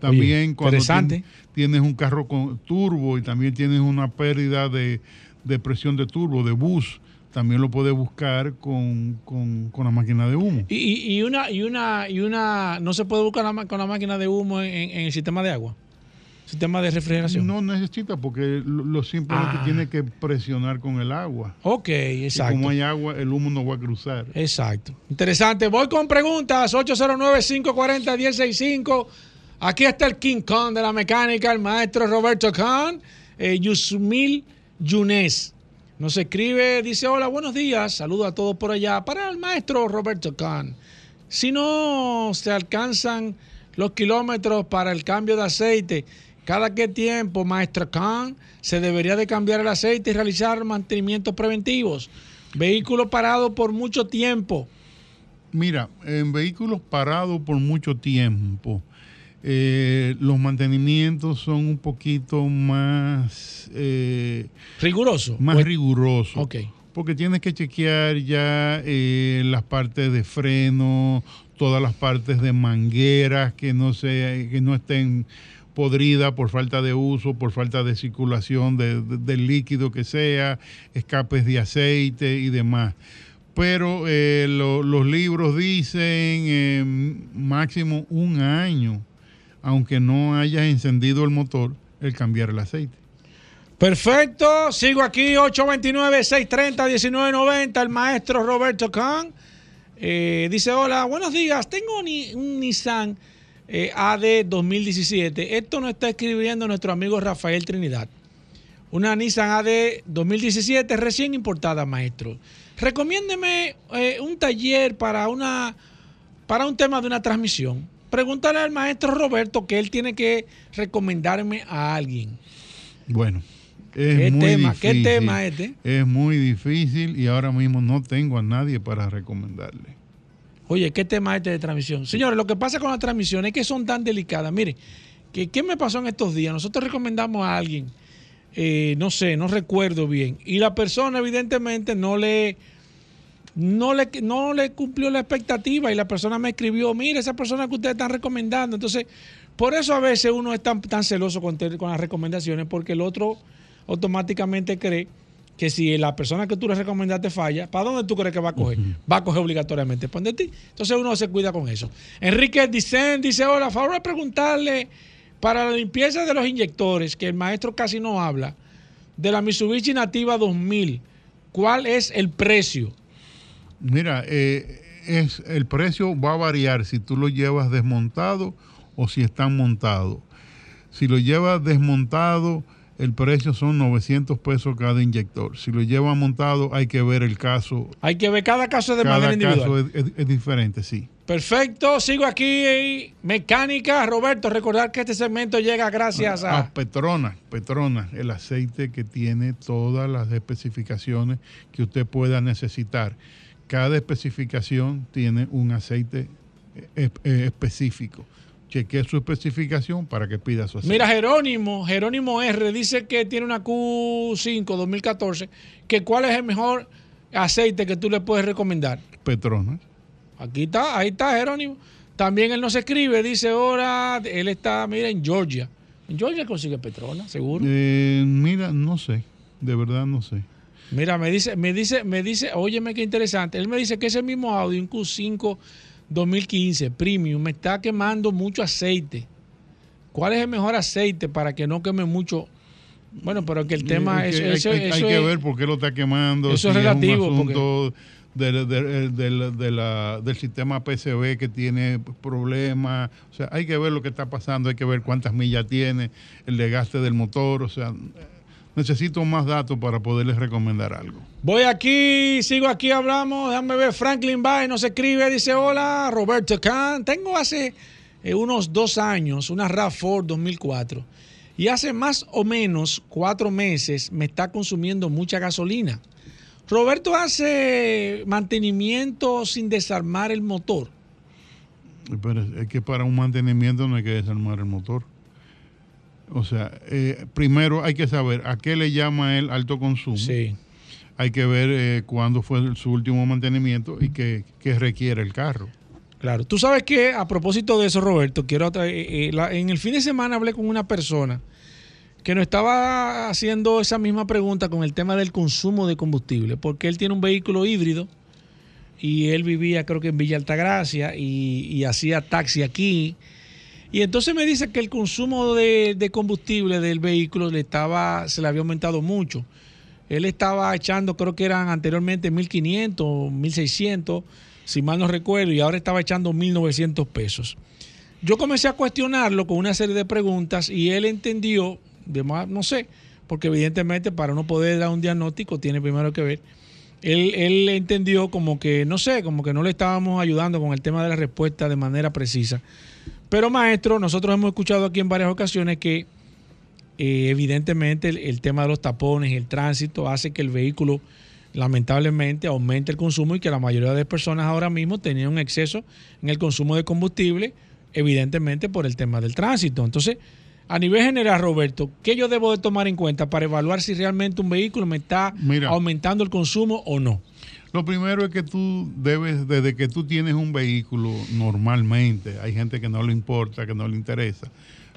También cuando interesante. tienes un carro con turbo y también tienes una pérdida de, de presión de turbo, de bus, también lo puedes buscar con, con- con la máquina de humo. Y, y- una, y una, y una, no se puede buscar la con la máquina de humo en, en el sistema de agua, sistema de refrigeración. No necesita porque lo, lo simplemente Ah. tiene que presionar con el agua. Ok, Y exacto. como hay agua, el humo no va a cruzar. Exacto. Interesante. Voy con preguntas. 809-540-1065. Aquí está el King Kong de la mecánica, el maestro Roberto Khan. Eh, Yusmil Yunes. Nos escribe, dice, hola, buenos días. Saludo a todos por allá. Para el maestro Roberto Khan. Si no se alcanzan los kilómetros para el cambio de aceite, ¿cada qué tiempo, maestro Khan, se debería de cambiar el aceite y realizar mantenimientos preventivos? Vehículo parado por mucho tiempo. Mira, en vehículos parados por mucho tiempo, eh, los mantenimientos son un poquito más, eh, Riguroso. más Pues- rigurosos. Ok. Porque tienes que chequear ya eh, las partes de freno, todas las partes de mangueras que no, se, que no estén podridas por falta de uso, por falta de circulación de- de- del líquido que sea, escapes de aceite y demás. Pero eh, lo- los libros dicen eh, máximo un año, aunque no hayas encendido el motor, el cambiar el aceite. Perfecto. Sigo aquí, 829-630-1990. El maestro Roberto Khan eh, dice: Hola, buenos días. Tengo un Nissan eh, AD 2017. Esto nos está escribiendo nuestro amigo Rafael Trinidad. Una Nissan AD 2017 recién importada, maestro. Recomiéndeme eh, un taller para una para un tema de una transmisión. Pregúntale al maestro Roberto que él tiene que recomendarme a alguien. Bueno, es ¿Qué muy tema? ¿Qué difícil. tema este? Es muy difícil y ahora mismo no tengo a nadie para recomendarle. Oye, ¿qué tema es este de transmisión? Señores, lo que pasa con las transmisiones es que son tan delicadas. Mire, que, ¿qué me pasó en estos días? Nosotros recomendamos a alguien, eh, no sé, no recuerdo bien, y la persona evidentemente no le, no le, no le cumplió la expectativa y la persona me escribió, mire, esa persona que ustedes están recomendando. Entonces, por eso a veces uno es tan, tan celoso con, te- con las recomendaciones, porque el otro automáticamente cree que si la persona que tú le recomendaste falla, ¿para dónde tú crees que va a coger? Va a coger obligatoriamente por de ti. Entonces uno se cuida con eso. Enrique Dicen dice, hola, favor de preguntarle para la limpieza de los inyectores, que el maestro casi no habla, de la Mitsubishi Nativa 2000, ¿cuál es el precio? Mira, eh, es, el precio va a variar si tú lo llevas desmontado o si están montados. Si lo llevas desmontado, el precio son 900 pesos cada inyector. Si lo lleva montado, hay que ver el caso. Hay que ver cada caso de Cada manera individual. caso es, es- es diferente, sí. Perfecto, sigo aquí. Mecánica, Roberto, recordar que este segmento llega gracias a a... Petronas, Petronas, el aceite que tiene todas las especificaciones que usted pueda necesitar. Cada especificación tiene un aceite eh, eh, específico. Chequee su especificación para que pida su aceite. Mira, Jerónimo, Jerónimo R dice que tiene una Q5 2014, que cuál es el mejor aceite que tú le puedes recomendar. Petronas. Aquí está, ahí está Jerónimo. También él nos escribe, dice ahora, él está, mira, en Georgia. En Georgia consigue Petrona, seguro. Eh, mira, no sé, de verdad no sé. Mira, me dice, me dice, me dice, óyeme qué interesante. Él me dice que ese mismo Audi, un Q5 2015 Premium, me está quemando mucho aceite. ¿Cuál es el mejor aceite para que no queme mucho? Bueno, pero que el tema Es es, que eso, hay, hay- hay eso que es- ver por qué lo está quemando. eso es si relativo, un asunto del- de la- del sistema PCB que tiene problemas. O sea, hay que ver lo que está pasando, hay que ver cuántas millas tiene, el desgaste del motor. O sea, necesito más datos para poderles recomendar algo. Voy aquí, sigo aquí, hablamos. Déjame ver. Franklin Bay nos escribe, dice: Hola, Roberto Khan. Tengo hace eh, unos dos años una RAV4 2004 y hace más o menos cuatro meses me está consumiendo mucha gasolina. Roberto hace mantenimiento sin desarmar el motor. Pero es que para un mantenimiento no hay que desarmar el motor. O sea, eh, primero hay que saber a qué le llama él alto consumo. Sí. Hay que ver eh, cuándo fue su último mantenimiento y qué, qué requiere el carro. Claro. Tú sabes que a propósito de eso, Roberto, quiero eh, eh, la- en el fin de semana hablé con una persona que nos estaba haciendo esa misma pregunta con el tema del consumo de combustible, porque él tiene un vehículo híbrido y él vivía creo que en Villa Altagracia y, y hacía taxi aquí. Y entonces me dice que el consumo de, combustible del vehículo le estaba, se le había aumentado mucho. Él estaba echando, creo que eran anteriormente 1.500, 1.600, si mal no recuerdo, y ahora estaba echando 1.900 pesos. Yo comencé a cuestionarlo con una serie de preguntas y él entendió, de más, no sé, porque evidentemente para uno poder dar un diagnóstico tiene primero que ver. Él, él entendió como que, no sé, como que no le estábamos ayudando con el tema de la respuesta de manera precisa. Pero maestro, nosotros hemos escuchado aquí en varias ocasiones que eh, evidentemente el, el tema de los tapones y el tránsito hace que el vehículo lamentablemente aumente el consumo y que la mayoría de personas ahora mismo tenían un exceso en el consumo de combustible, evidentemente por el tema del tránsito. Entonces, a nivel general, Roberto, ¿qué yo debo de tomar en cuenta para evaluar si realmente un vehículo me está Mira. aumentando el consumo o no? Lo primero es que tú debes, desde que tú tienes un vehículo normalmente, hay gente que no le importa, que no le interesa,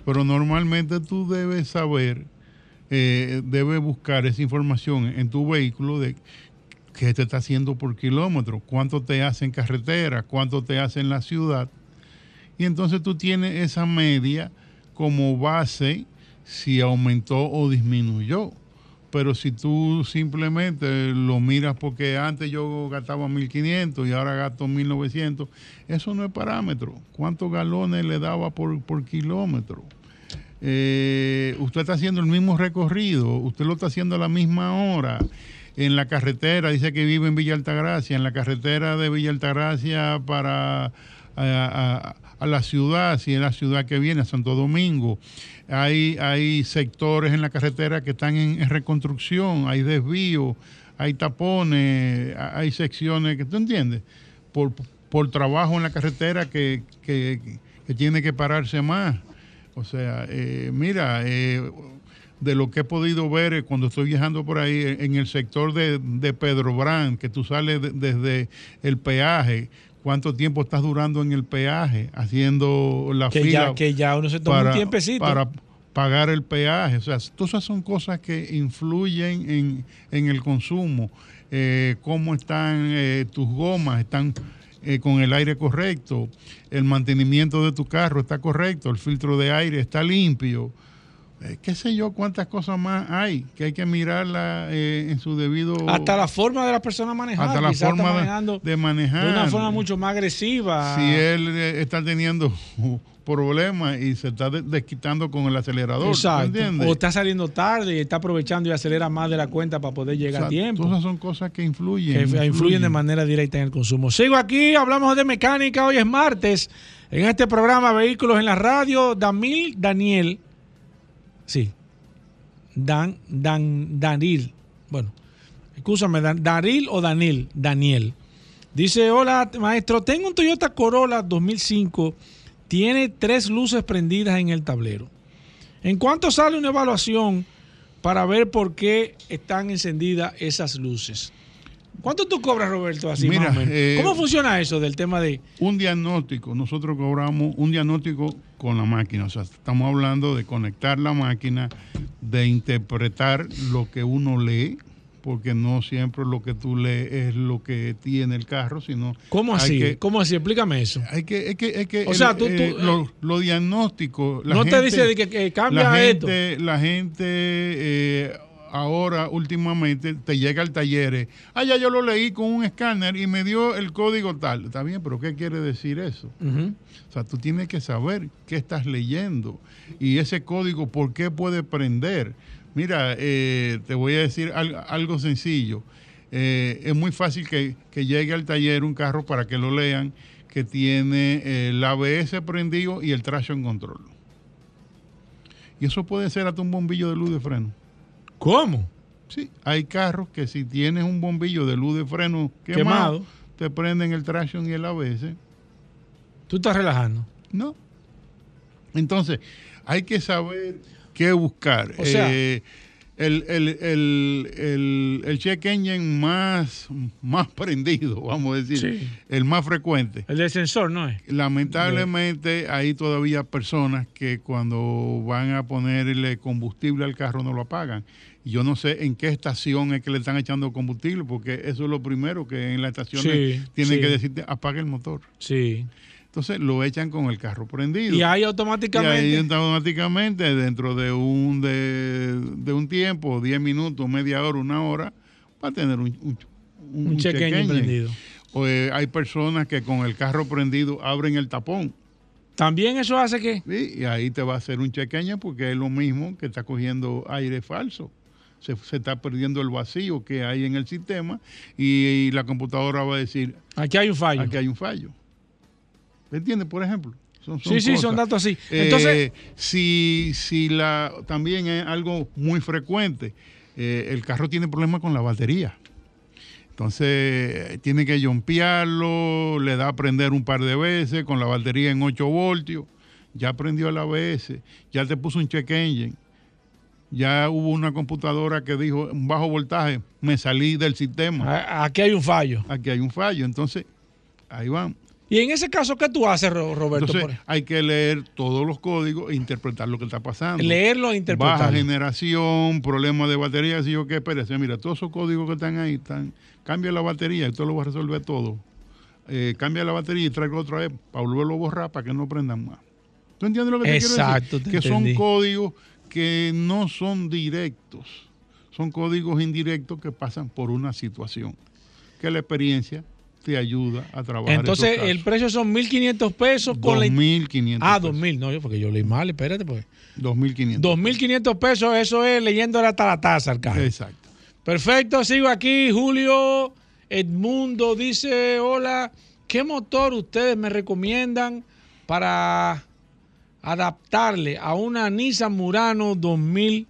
pero normalmente tú debes saber, eh, debes buscar esa información en tu vehículo de qué te está haciendo por kilómetro, cuánto te hace en carretera, cuánto te hace en la ciudad. Y entonces tú tienes esa media como base si aumentó o disminuyó. Pero si tú simplemente lo miras porque antes yo gastaba 1.500 y ahora gasto 1.900, eso no es parámetro. ¿Cuántos galones le daba por, por kilómetro? Eh, usted está haciendo el mismo recorrido, usted lo está haciendo a la misma hora. En la carretera, dice que vive en Villa Altagracia, en la carretera de Villa Altagracia para a la ciudad, si es la ciudad que viene, a Santo Domingo. Hay, hay sectores en la carretera que están en, reconstrucción, hay desvíos, hay tapones, hay secciones que, ¿tú entiendes? Por, por trabajo en la carretera que, que- tiene que pararse más. O sea, eh, mira, eh, de lo que he podido ver eh, cuando estoy viajando por ahí eh, en el sector de, de Pedro Brand, que tú sales de- desde el peaje, cuánto tiempo estás durando en el peaje haciendo la Que fila ya, que ya uno se toma un tiempecito. para pagar el peaje. O sea, todas esas son cosas que influyen en, en el consumo. Eh, cómo están eh, tus gomas, están eh, con el aire correcto, el mantenimiento de tu carro está correcto, el filtro de aire está limpio. Eh, qué sé yo cuántas cosas más hay que hay que mirarla eh, en su debido hasta la forma de la persona manejar. hasta la forma de- manejando de manejar de una forma mucho más agresiva. si él eh, está teniendo problemas y se está de- desquitando con el acelerador. ¿tú Exacto. O está saliendo tarde y está aprovechando y acelera más de la cuenta para poder llegar O sea, a tiempo. Todas son cosas que influyen. que influyen de manera directa en el consumo. Sigo aquí, hablamos de mecánica, hoy es martes, en este programa Vehículos en la Radio, Damil Daniel, sí, Dan, Dan, Danil, bueno, escúchame, Dan- Daril o Danil, Daniel, dice, hola maestro, tengo un Toyota Corolla 2005, tiene tres luces prendidas en el tablero. ¿En cuánto sale una evaluación para ver por qué están encendidas esas luces? ¿Cuánto tú cobras, Roberto? Así Mira, más o menos? eh, ¿Cómo funciona eso del tema de Un diagnóstico, nosotros cobramos un diagnóstico con la máquina. O sea, estamos hablando de conectar la máquina, de interpretar lo que uno lee, porque no siempre lo que tú lees es lo que tiene el carro, sino. cómo hay así? que- ¿Cómo así? Explícame eso. Hay que, es que, es que O sea, tú- tú, eh, eh, lo, lo diagnóstico. la no te gente- dice de que, que cambia la esto. la gente eh, ahora últimamente te llega al taller, eh, ah, ya yo lo leí con un escáner y me dio el código tal. Está bien, pero ¿qué quiere decir eso? O sea, tú tienes que saber qué estás leyendo y ese código, por qué puede prender. Mira, eh, te voy a decir al- algo sencillo. Eh, es muy fácil que, que llegue al taller un carro para que lo lean que tiene eh, el ABS prendido y el traction control. Y eso puede ser hasta un bombillo de luz de freno. ¿Cómo? Sí, hay carros que si tienes un bombillo de luz de freno quemado, Quemado. te prenden el traction y el ABS. Tú estás relajando. No. Entonces, hay que saber qué buscar. O sea- Eh, el, el, el, el, el check engine más, más prendido, vamos a decir, Sí. el más frecuente. El del sensor, ¿no es? Lamentablemente hay todavía personas que cuando van a ponerle combustible al carro no lo apagan. Yo no sé en qué estación es que le están echando combustible, porque eso es lo primero que en las estaciones Sí, tienen que decirte, apaga el motor. Sí. Entonces lo echan con el carro prendido. Y ahí Y automáticamente. ahí automáticamente, dentro de un, de, de un tiempo, 10 minutos, media hora, una hora, va a tener un, un, un engine engine. prendido. O, eh, hay personas que con el carro prendido abren el tapón. También eso hace que. ¿sí? Y ahí te va a hacer un engine porque es lo mismo que está cogiendo aire falso. Se, se está perdiendo el vacío que hay en el sistema y, y la computadora va a decir, Aquí hay un fallo. aquí hay un fallo. ¿Me entiendes? Por ejemplo. Son- sí, sí, son datos así. Eh, Entonces, si, si la también es algo muy frecuente, eh, el carro tiene problemas con la batería. Entonces, eh, tiene que jumpearlo, le da a prender un par de veces con la batería en 8 voltios. Ya prendió el ABS, ya te puso un check engine. Ya hubo una computadora que dijo, en bajo voltaje, me salí del sistema. aquí hay un fallo. Aquí hay un fallo. Entonces, ahí van. Y en ese caso, ¿qué tú haces, Ro- Roberto? Entonces, hay que leer todos los códigos e interpretar lo que está pasando. leerlo e Baja interpretarlo. generación, problemas de batería, si yo qué, espérese, mira, todos esos códigos que están ahí, están, cambia la batería y tú lo vas a resolver todo. Eh, cambia la batería y traigo otra vez para volverlo a borrar para que no prendan más. ¿Tú entiendes lo que te Exacto, quiero te decir? Que entendí. son códigos que no son directos, son códigos indirectos que pasan por una situación, que la experiencia te ayuda a trabajar. Entonces, esos el precio son 1.500 pesos con la. 2.500 Ah, pesos. 2.000, no, yo porque yo leí mal, espérate, pues. 2.500. 2.500 pesos, eso es leyéndole hasta la taza al carro. Exacto. Perfecto, sigo aquí. Julio Edmundo dice: Hola, ¿qué motor ustedes me recomiendan para adaptarle a una Nissan Murano 2006?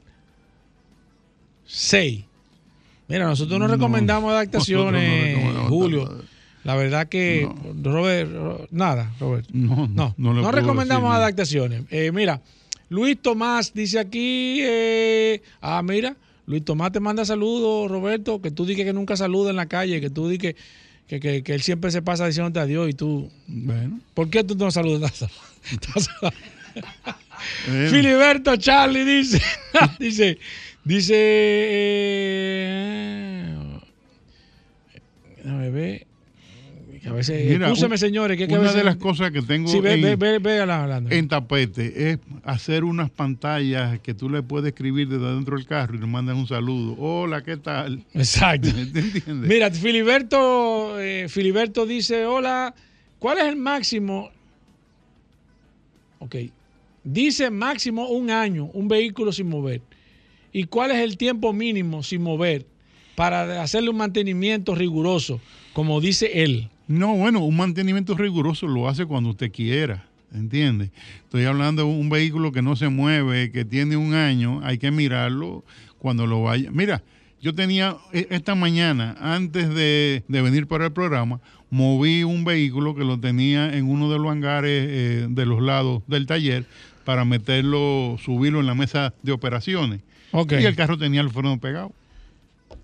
Mira, nosotros no, No, recomendamos adaptaciones, no Julio. La verdad que, Robert, Ro- nada, Robert. No, No, no, no recomendamos decir adaptaciones. Eh, mira, Luis Tomás dice aquí, eh, ah, mira, Luis Tomás te manda saludos, Roberto, que tú dices que nunca saluda en la calle, que tú dices que, que, que él siempre se pasa diciéndote adiós y tú, Bueno. ¿por qué tú no saludas? Filiberto Charlie dice, dice, dice, eh, déjame ver, que a veces, Mira, un- señores, que, que a una veces- de las cosas que tengo Sí, ve, en, ve, ve, ve hablando. en tapete es hacer unas pantallas que tú le puedes escribir desde dentro del carro y le mandas un saludo. Hola, ¿qué tal? Exacto. ¿Te entiendes? Mira, Filiberto, eh, Filiberto dice, hola, ¿cuál es el máximo Ok. Dice máximo un año un vehículo sin mover. ¿Y cuál es el tiempo mínimo sin mover para hacerle un mantenimiento riguroso, como dice él? No, bueno, un mantenimiento riguroso lo hace cuando usted quiera. ¿Entiende? Estoy hablando de un vehículo que no se mueve, que tiene un año, hay que mirarlo cuando lo vaya. Mira, yo tenía e- esta mañana, antes de, de venir para el programa, moví un vehículo que lo tenía en uno de los hangares eh, de los lados del taller para meterlo, subirlo en la mesa de operaciones. Ok. Y el carro tenía el freno pegado.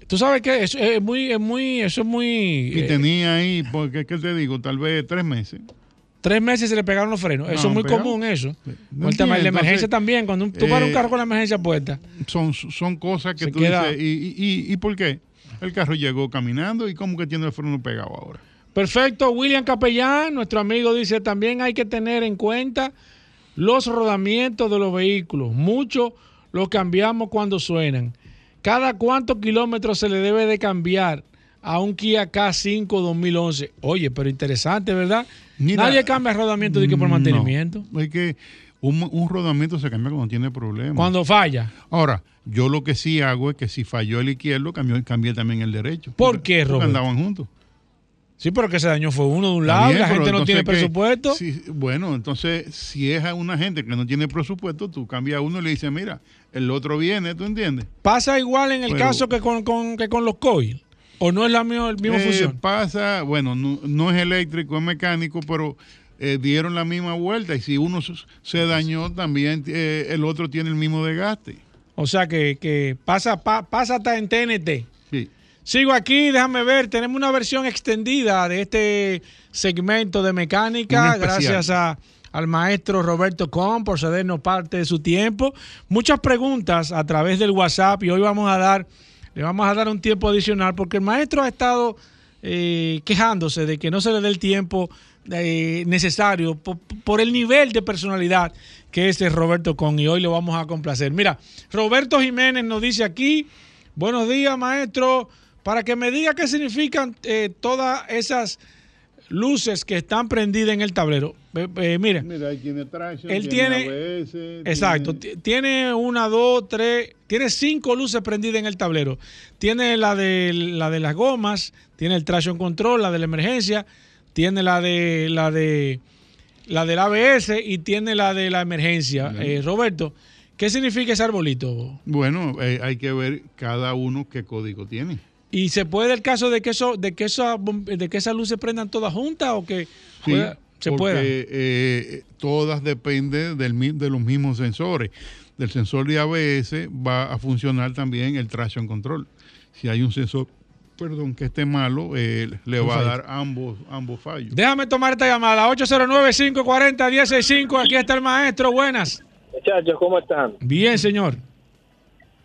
Tú sabes que eso es muy, es muy, eso es muy. Y eh, tenía ahí, porque, ¿qué te digo? Tal vez tres meses. Tres meses se le pegaron los frenos. Eso No, es muy pegado. común, eso. No el tema de la emergencia también. Cuando un- tú paras un eh, carro con la emergencia puesta. Son, son cosas que tú queda- dices, ¿y, y, y por qué? El carro llegó caminando y como que tiene el freno pegado ahora. Perfecto. William Capellán, nuestro amigo, dice: también hay que tener en cuenta los rodamientos de los vehículos. Muchos los cambiamos cuando suenan. ¿Cada cuántos kilómetros se le debe de cambiar a un Kia K5 2011? Oye, pero interesante, ¿verdad? Mira, Nadie cambia el rodamiento de que por no, mantenimiento. es que un, un rodamiento se cambia cuando tiene problemas. Cuando falla. Ahora, yo lo que sí hago es que si falló el izquierdo, cambió, cambié también el derecho. ¿Por Porque- qué, porque Robert? andaban juntos. Sí, pero que se dañó fue uno de un lado bien, la gente no tiene que- presupuesto. si- bueno, entonces, si es a una gente que no tiene presupuesto, tú cambias a uno y le dices, mira, el otro viene, ¿tú entiendes? Pasa igual en el Pero- caso que con, con- que con los coil. ¿O no es la misma, el misma Eh, función? Pasa, bueno, no, no es eléctrico, es mecánico, pero eh, dieron la misma vuelta y si uno se- se dañó, también eh, el otro tiene el mismo desgaste. O sea que, que pasa, pa- pasa hasta en TNT. Sigo aquí, déjame ver. Tenemos una versión extendida de este segmento de mecánica. Gracias a, al maestro Roberto Com por cedernos parte de su tiempo. Muchas preguntas a través del WhatsApp y hoy vamos a dar, le vamos a dar un tiempo adicional porque el maestro ha estado eh, quejándose de que no se le dé el tiempo eh, necesario po- por, el nivel de personalidad que es el Roberto Con y hoy lo vamos a complacer. Mira, Roberto Jiménez nos dice aquí, buenos días maestro, para que me diga qué significan eh, todas esas luces que están prendidas en el tablero. Eh, eh, mire, Mira, ahí tiene traction, Él tiene- ABS, Exacto. tiene- Ti- Tiene una, dos, tres, tiene cinco luces prendidas en el tablero. Tiene la de la de las gomas, tiene el traction control, la de la emergencia, tiene la de la de la del ABS y tiene la de la emergencia. Eh, Roberto, ¿qué significa ese arbolito? Bueno, eh, hay que ver cada uno qué código tiene. ¿Y se puede el caso de que eso, de que esa, de que esas luces prendan todas juntas o que Sí, pueda- se porque, pueda? eh, todas dependen del, de los mismos sensores. Del sensor de ABS va a funcionar también el traction control. Si hay un sensor, perdón, que esté malo, eh, le va a dar ambos, ambos fallos. Déjame tomar esta llamada. 809-540-165. Aquí está el maestro. Buenas. Muchachos, ¿cómo están? Bien, señor.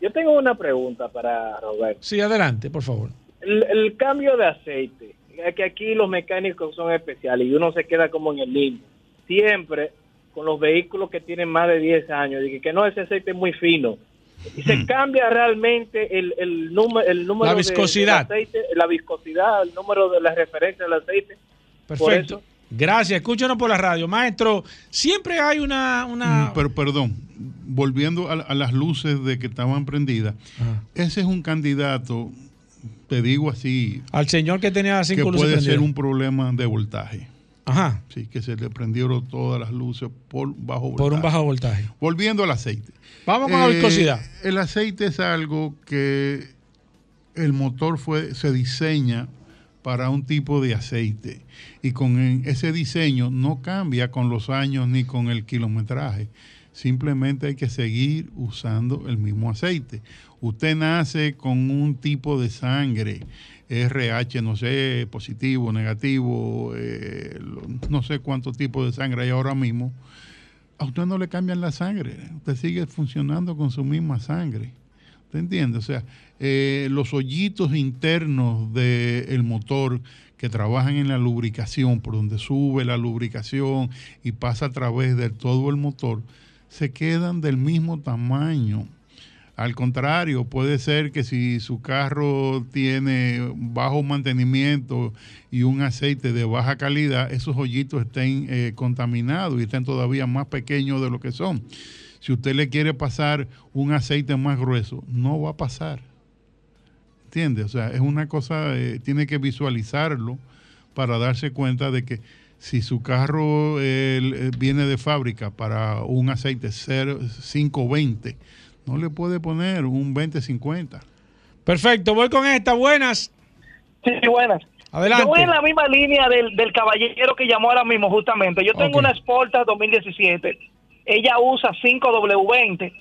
Yo tengo una pregunta para Roberto. Sí, adelante, por favor. El, el cambio de aceite, es que aquí los mecánicos son especiales y uno se queda como en el limbo. Siempre con los vehículos que tienen más de 10 años, y que, que no, ese aceite es muy fino. Y se cambia realmente el, el, número, el número La de- viscosidad. del aceite, la viscosidad, el número de la referencia del aceite. Perfecto. Gracias. Escúchanos por la radio. Maestro, siempre hay una... una... Mm, Pero perdón, volviendo a, a las luces de que estaban prendidas, ese es un candidato, te digo así, Al señor que tenía que cinco luces puede ser un problema de voltaje. Ajá. Sí, que se le prendieron todas las luces por bajo voltaje. Por un bajo voltaje. Volviendo al aceite. Vamos con la Eh, viscosidad. El aceite es algo que el motor fue, se diseña para un tipo de aceite y con e- ese diseño no cambia con los años ni con el kilometraje. Simplemente hay que seguir usando el mismo aceite. Usted nace con un tipo de sangre, RH, no sé, positivo, negativo, eh, no sé cuántos tipos de sangre hay ahora mismo a usted no le cambian la sangre, usted sigue funcionando con su misma sangre. ¿Usted entiende? O sea, eh, los hoyitos internos del motor que trabajan en la lubricación, por donde sube la lubricación y pasa a través de todo el motor, se quedan del mismo tamaño. Al contrario, puede ser que si su carro tiene bajo mantenimiento y un aceite de baja calidad, esos hoyitos estén eh, contaminados y estén todavía más pequeños de lo que son. Si usted le quiere pasar un aceite más grueso, no va a pasar. ¿Entiende? O sea, es una cosa, eh, tiene que visualizarlo para darse cuenta de que si su carro eh, viene de fábrica para un aceite 520, no le puede poner un 2050. Perfecto, voy con esta. Buenas. Sí, buenas. Adelante. Yo voy en la misma línea del, del caballero que llamó ahora mismo, justamente. Yo tengo Ok. una Sporta 2017. Ella usa 5W20.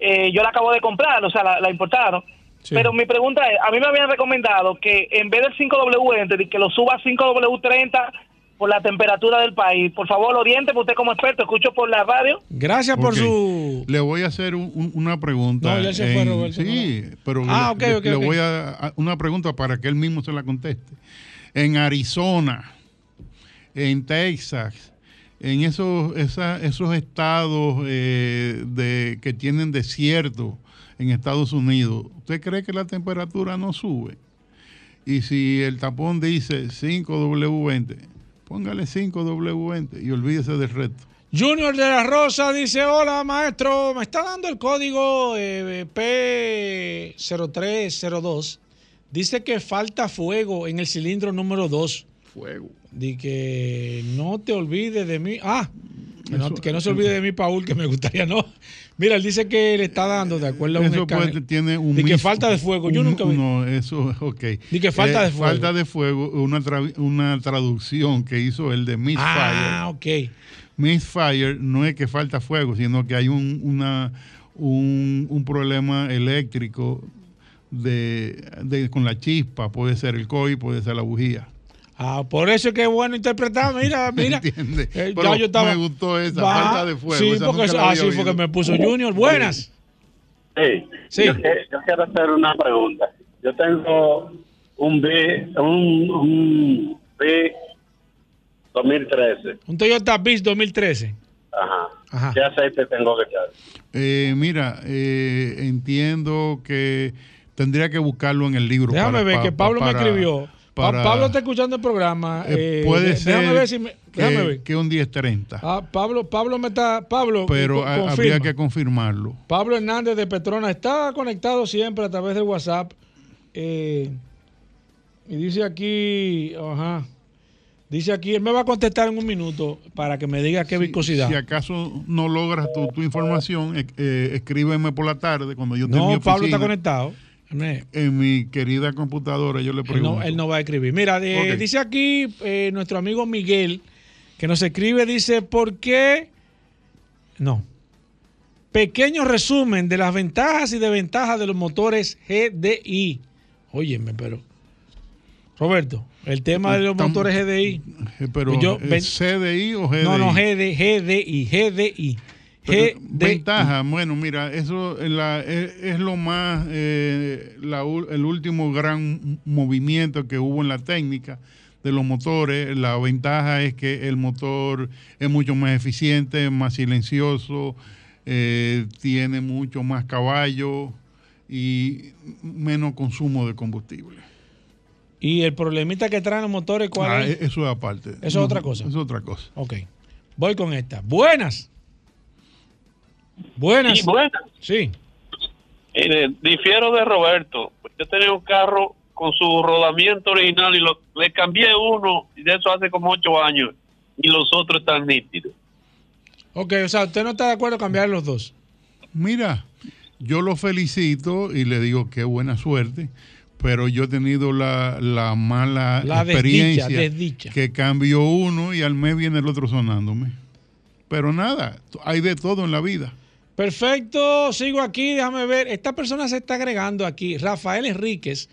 Eh, yo la acabo de comprar, o sea, la, la importaron. Sí. Pero mi pregunta es, a mí me habían recomendado que en vez del 5W20, de que lo suba a 5W30 por la temperatura del país. Por favor, oriente, usted como experto, escucho por la radio. Gracias por su. Le voy a hacer un- un- una pregunta. No, ya se fue, en- Roberto, Sí, pero Ah, le, ok, ok, le ok. voy a, a- una pregunta para que él mismo se la conteste. En Arizona, en Texas, en esos, esa- esos estados eh, de, que tienen desierto en Estados Unidos, ¿usted cree que la temperatura no sube? Y si el tapón dice 5W20, póngale 5W20 y olvídese del resto. Junior de la Rosa dice, hola maestro, me está dando el código eh, P0302. Dice que falta fuego en el cilindro número 2. Fuego. Di que no te olvides de mí. Ah, que no, que no se olvide de mí, Paul, que me gustaría no. Mira, él dice que le está dando, de acuerdo a un Eso puede, tiene un que falta de fuego. Yo un- nunca vi. No, eso, ok. Eh, Di que falta de fuego. Falta de fuego, una, tra- una traducción que hizo el de Misfire. Ah, ok. Misfire no es que falta fuego, sino que hay un, una, un, un problema eléctrico de, de- con la chispa. Puede ser el COI, puede ser la bujía. Ah, por eso es que es bueno interpretar. Mira, mira. Eh, Pero ya yo estaba- me gustó esa, Va. falta de fuego. Sí, esa porque, ah, sí, fue oído. que me puso Junior. Buenas. Sí. Sí. Yo, quiero hacer una pregunta. Yo tengo un B, un, un B 2013. Un Toyota Beach 2013. Ajá. Ajá. ¿Qué aceite tengo que echar? Eh, mira, eh, entiendo que tendría que buscarlo en el libro. Déjame para- ver que Pablo para- me escribió. Pa- para- Pablo está escuchando el programa. eh, eh, puede de- ser Déjame ver si me. que, ver. que un 1030, Ah, Pablo, Pablo me está. Pablo, pero habría que confirmarlo. Pablo Hernández de Petrona está conectado siempre a través de WhatsApp. eh, y dice aquí, ajá. Dice aquí, él me va a contestar en un minuto para que me diga qué viscosidad. Si acaso no logras tu, tu información, eh, eh, escríbeme por la tarde cuando yo esté en mi no, Pablo está conectado. En mi querida computadora yo le Él pregunto. no, él no va a escribir. Mira, eh, dice aquí eh, nuestro amigo Miguel, que nos escribe, dice, ¿por qué? No. Pequeño resumen de las ventajas y desventajas de los motores GDI. Óyeme, pero... Roberto, el tema de los motores GDI. Eh, Pero, Yo- ¿es ven- CDI o GDI? No, no, GD, GDI, GDI. Ventaja, bueno, mira, eso es, la- es, es lo más, eh, la el último gran movimiento que hubo en la técnica de los motores. La ventaja es que el motor es mucho más eficiente, más silencioso, eh, tiene mucho más caballo y menos consumo de combustible. Y el problemita que traen los motores, ¿cuál Ah, es? Eso es aparte. Eso es otra cosa. Eso es otra cosa. Ok. Voy con esta. Buenas. Buenas. Sí, buenas. Sí. Mire, difiero de Roberto. Yo tenía un carro con su rodamiento original y lo, le cambié uno y de eso hace como ocho años y los otros están nítidos. Ok, o sea, ¿usted no está de acuerdo en cambiar los dos? Mira, yo lo felicito y le digo qué buena suerte, pero yo he tenido la, la mala La experiencia desdicha, desdicha. que cambio uno y al mes viene el otro sonándome. Pero nada, hay de todo en la vida. Perfecto, sigo aquí, déjame ver. Esta persona se está agregando aquí. Rafael Enríquez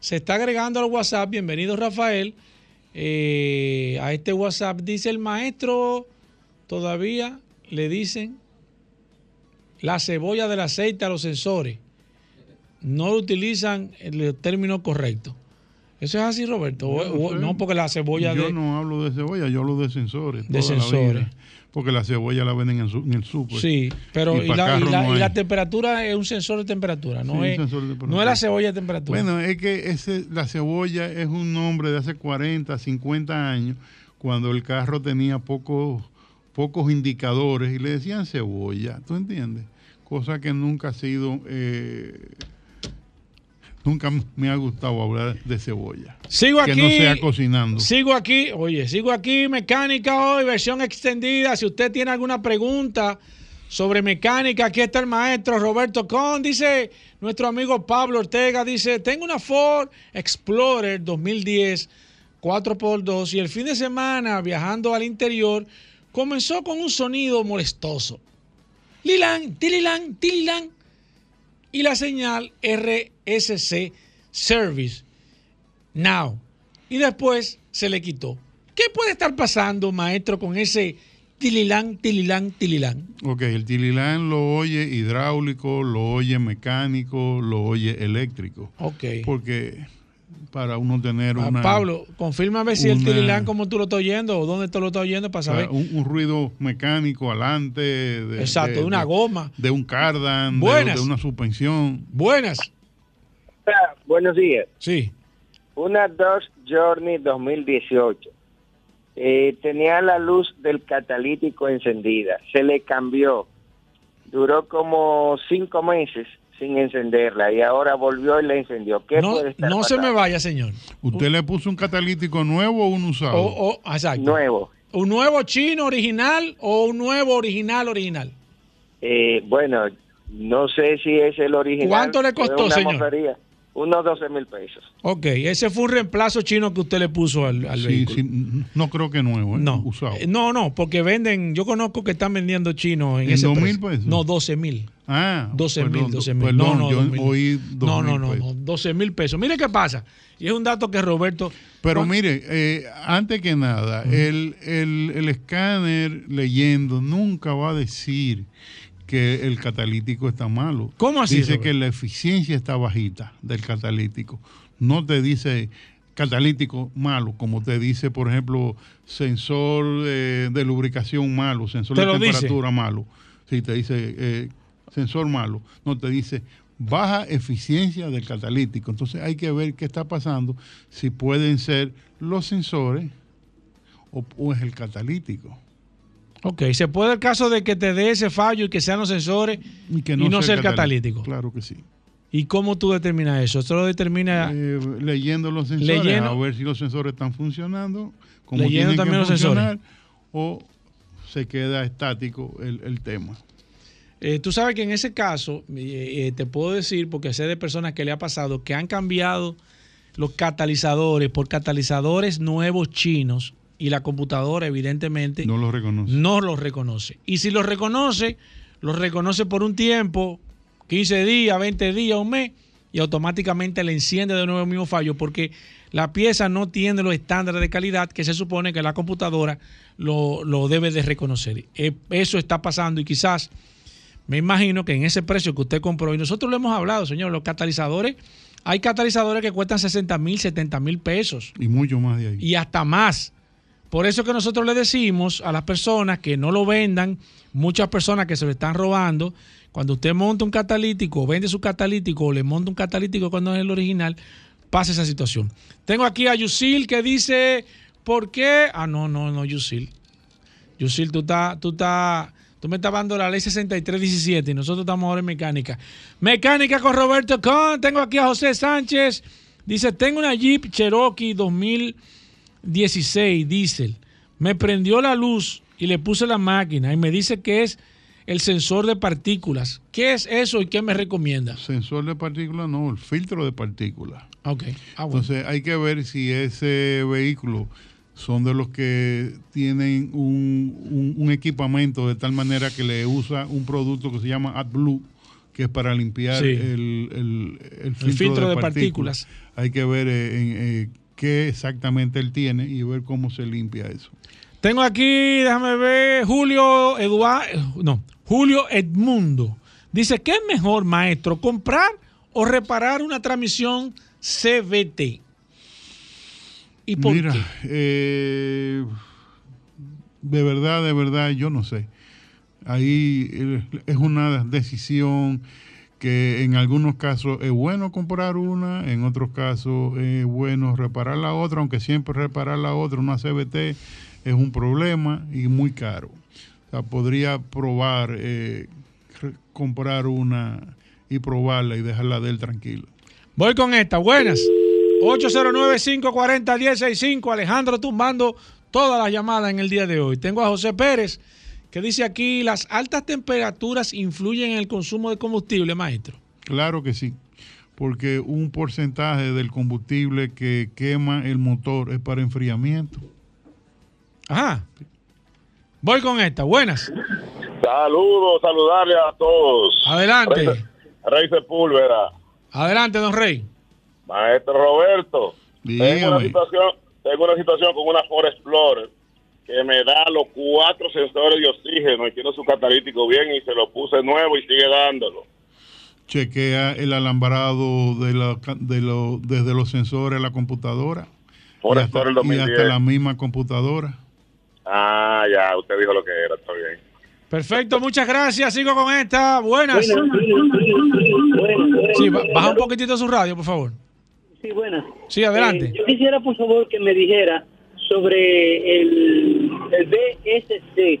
se está agregando al WhatsApp. Bienvenido, Rafael. Eh, a este WhatsApp dice el maestro, todavía le dicen la cebolla del aceite a los sensores. No utilizan el término correcto. ¿Eso es así, Roberto? O- sé. no, porque la cebolla yo de... no hablo de cebolla, yo hablo de sensores. De sensores. Porque la cebolla la venden en, su- en el súper. Sí, pero Y la, y carro la- no y hay. la temperatura es un sensor de temperatura, no, Sí, es, de temperatura. no es la cebolla de temperatura. Bueno, es que ese, la cebolla es un nombre de hace 40, 50 años, cuando el carro tenía pocos, pocos indicadores y le decían cebolla, ¿tú entiendes? Cosa que nunca ha sido, eh, nunca me ha gustado hablar de cebolla. Sigo que aquí. no sea cocinando. Sigo aquí, oye, sigo aquí, mecánica hoy, versión extendida. Si usted tiene alguna pregunta sobre mecánica, aquí está el maestro Roberto Con. Dice nuestro amigo Pablo Ortega, dice, tengo una Ford Explorer 2010 4x2 y el fin de semana viajando al interior comenzó con un sonido molestoso. Lilan, tililan, tililan. Y la señal RSC Service Now. Y después se le quitó. ¿Qué puede estar pasando, maestro, con ese tililán, tililán, tililán? Ok, el tililán lo oye hidráulico, lo oye mecánico, lo oye eléctrico. Ok. Porque para uno tener Ah, una... Pablo, confírmame si el tililán como tú lo estás oyendo o dónde tú lo estás oyendo para saber. un, un ruido mecánico adelante. De, Exacto, de una goma. De un cardan, de, Buenas. de una suspensión. Buenas. Buenos días. Sí. Una Dodge Journey 2018. Eh, tenía la luz del catalítico encendida. Se le cambió. Duró como cinco meses sin encenderla y ahora volvió y la encendió. ¿Qué No, puede estar no se me vaya, señor. ¿Usted le puso un catalítico nuevo o un usado? O, o- exacto. Nuevo. ¿Un nuevo chino original o un nuevo original original? Eh, bueno, no sé si es el original. ¿Cuánto le costó, señor? mofería. Unos 12 mil pesos. Ok, ese fue un reemplazo chino que usted le puso al, al Sí, vehículo. sí, no creo que nuevo, ¿eh? No. usado. Eh, No, no, porque venden, yo conozco que están vendiendo chinos en, ¿En ese 2.000 precio. pesos? No, 12 mil. Ah, 12 mil, perdón, 12 mil. No, no, yo 2.000. oí no, 2.000 no, no, pesos. no, 12 mil pesos. Mire qué pasa. Y es un dato que Roberto. Pero Juan- mire, eh, antes que nada, el, el, el escáner leyendo nunca va a decir que el catalítico está malo. ¿Cómo así, Dice que la eficiencia está bajita del catalítico. No te dice catalítico malo, como te dice, por ejemplo, sensor eh, de lubricación malo, sensor ¿Te de dice? temperatura malo. Sí, te dice eh, sensor malo. No, te dice baja eficiencia del catalítico. Entonces hay que ver qué está pasando, si pueden ser los sensores o, o es el catalítico. Ok, se puede el caso de que te dé ese fallo y que sean los sensores y, que no, sea sea el catalítico. Claro que sí. ¿Y cómo tú determinas eso? Esto lo determina Eh, leyendo los sensores, Leyendo- a ver si los sensores están funcionando, como Leyendo tienen también que los sensores. funcionar, o se queda estático el, el tema. Eh, tú sabes que en ese caso, eh, eh, te puedo decir, porque sé de personas que le ha pasado, que han cambiado los catalizadores por catalizadores nuevos chinos y la computadora evidentemente No lo reconoce. no los reconoce. Y si los reconoce, los reconoce por un tiempo, 15 días, 20 días, un mes, y automáticamente le enciende de nuevo el mismo fallo porque la pieza no tiene los estándares de calidad que se supone que la computadora lo, lo debe de reconocer. Eh, Eso está pasando y quizás me imagino que en ese precio que usted compró, y nosotros lo hemos hablado, señor, los catalizadores, hay catalizadores que cuestan 60 mil, 70 mil pesos Y mucho más de ahí. y hasta más. Por eso que nosotros le decimos a las personas que no lo vendan, muchas personas que se lo están robando, cuando usted monta un catalítico, vende su catalítico o le monta un catalítico cuando es el original, pasa esa situación. Tengo aquí a Yusil que dice, ¿por qué? Ah, no, no, no, Yusil. Yusil, tú estás, tú estás, tú me estás dando la ley 6317 y nosotros estamos ahora en mecánica. Mecánica con Roberto Con. Tengo aquí a José Sánchez. Dice, tengo una Jeep Cherokee 2016 diésel. Me prendió la luz y le puse la máquina y me dice que es el sensor de partículas. ¿Qué es eso y qué me recomienda? Sensor de partículas, no, el filtro de partículas. Ok. Ah, bueno. Entonces hay que ver si ese vehículo son de los que tienen un, un- un equipamiento de tal manera que le usa un producto que se llama AdBlue, que es para limpiar Sí. el, el- el filtro, filtro de, de partículas. Hay que ver eh, en, eh, qué exactamente él tiene y ver cómo se limpia eso. Tengo aquí, déjame ver, Julio Eduardo, no, Julio Edmundo. Dice, ¿qué es mejor, maestro, comprar o reparar una transmisión por Mira, qué? eh, de verdad, de verdad, yo no sé. Ahí eh, es una decisión que en algunos casos es bueno comprar una, en otros casos es bueno reparar la otra, aunque siempre reparar la otra, una CBT, es un problema y muy caro. O sea, podría probar, eh, comprar una y probarla y dejarla de él tranquilo. Voy con esta, buenas. 809-540-1065. Alejandro tumbando todas las llamadas en el día de hoy. Tengo a José Pérez que dice aquí, las altas temperaturas influyen en el consumo de combustible, maestro. Claro que sí, porque un porcentaje del combustible que quema el motor es para enfriamiento. Ajá. Voy con esta, buenas. Saludos, saludarle a todos. Adelante. Rey, Rey Sepúlveda, Adelante, don Rey. maestro Roberto. Tengo una, Dígame. situación, tengo una situación con una Ford Explorer que me da los cuatro sensores de oxígeno y tiene su catalítico bien y se lo puse nuevo y sigue dándolo. Chequea el alambrado de la, de lo- desde los sensores a la computadora. Y, hasta, y 2010. hasta la misma computadora. Ah, ya, usted dijo lo que era, está bien. Perfecto, muchas gracias. Sigo con esta. Buenas. Sí, baja un poquitito su radio, por favor. Sí, buenas. Sí, adelante. Eh, yo quisiera, por favor, que me dijera sobre el, el BSC,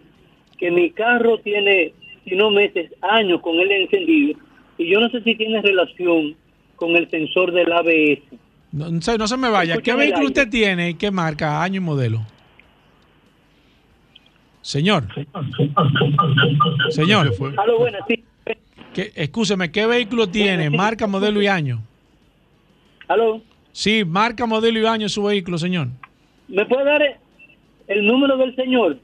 que mi carro tiene, si no meses, años con él encendido, y yo no sé si tiene relación con el sensor del ABS. No, no se, no se me vaya. ¿Qué Escúchame vehículo usted tiene y qué marca, año y modelo? Señor. Señor. Aló, buenas, sí. ¿Qué, escúcheme, ¿qué vehículo tiene? Marca, modelo y año. Aló, Sí, marca, modelo y año su vehículo, señor. ¿Me puede dar el número del señor?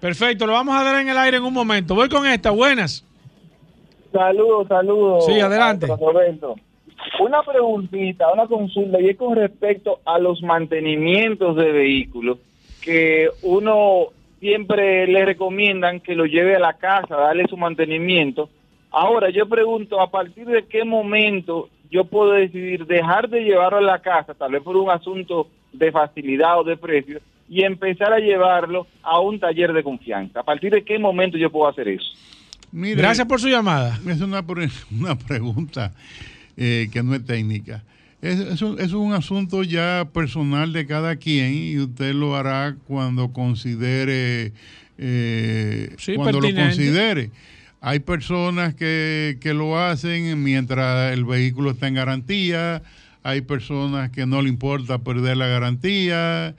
Perfecto, lo vamos a dar en el aire en un momento. Voy con esta, buenas. Saludos, saludos. Sí, adelante. Roberto. Una preguntita, una consulta, y es con respecto a los mantenimientos de vehículos, que uno siempre le recomiendan que lo lleve a la casa, darle su mantenimiento. Ahora, yo pregunto, ¿a partir de qué momento yo puedo decidir dejar de llevarlo a la casa, tal vez por un asunto de facilidad o de precio, y empezar a llevarlo a un taller de confianza? ¿A partir de qué momento yo puedo hacer eso? Mire, Gracias por su llamada. Es una, pre- una pregunta eh, que no es técnica. Es, es un, es un asunto ya personal de cada quien y usted lo hará cuando considere, eh, Sí, cuando lo considere. Hay personas que, que lo hacen mientras el vehículo está en garantía, hay personas que no le importa perder la garantía,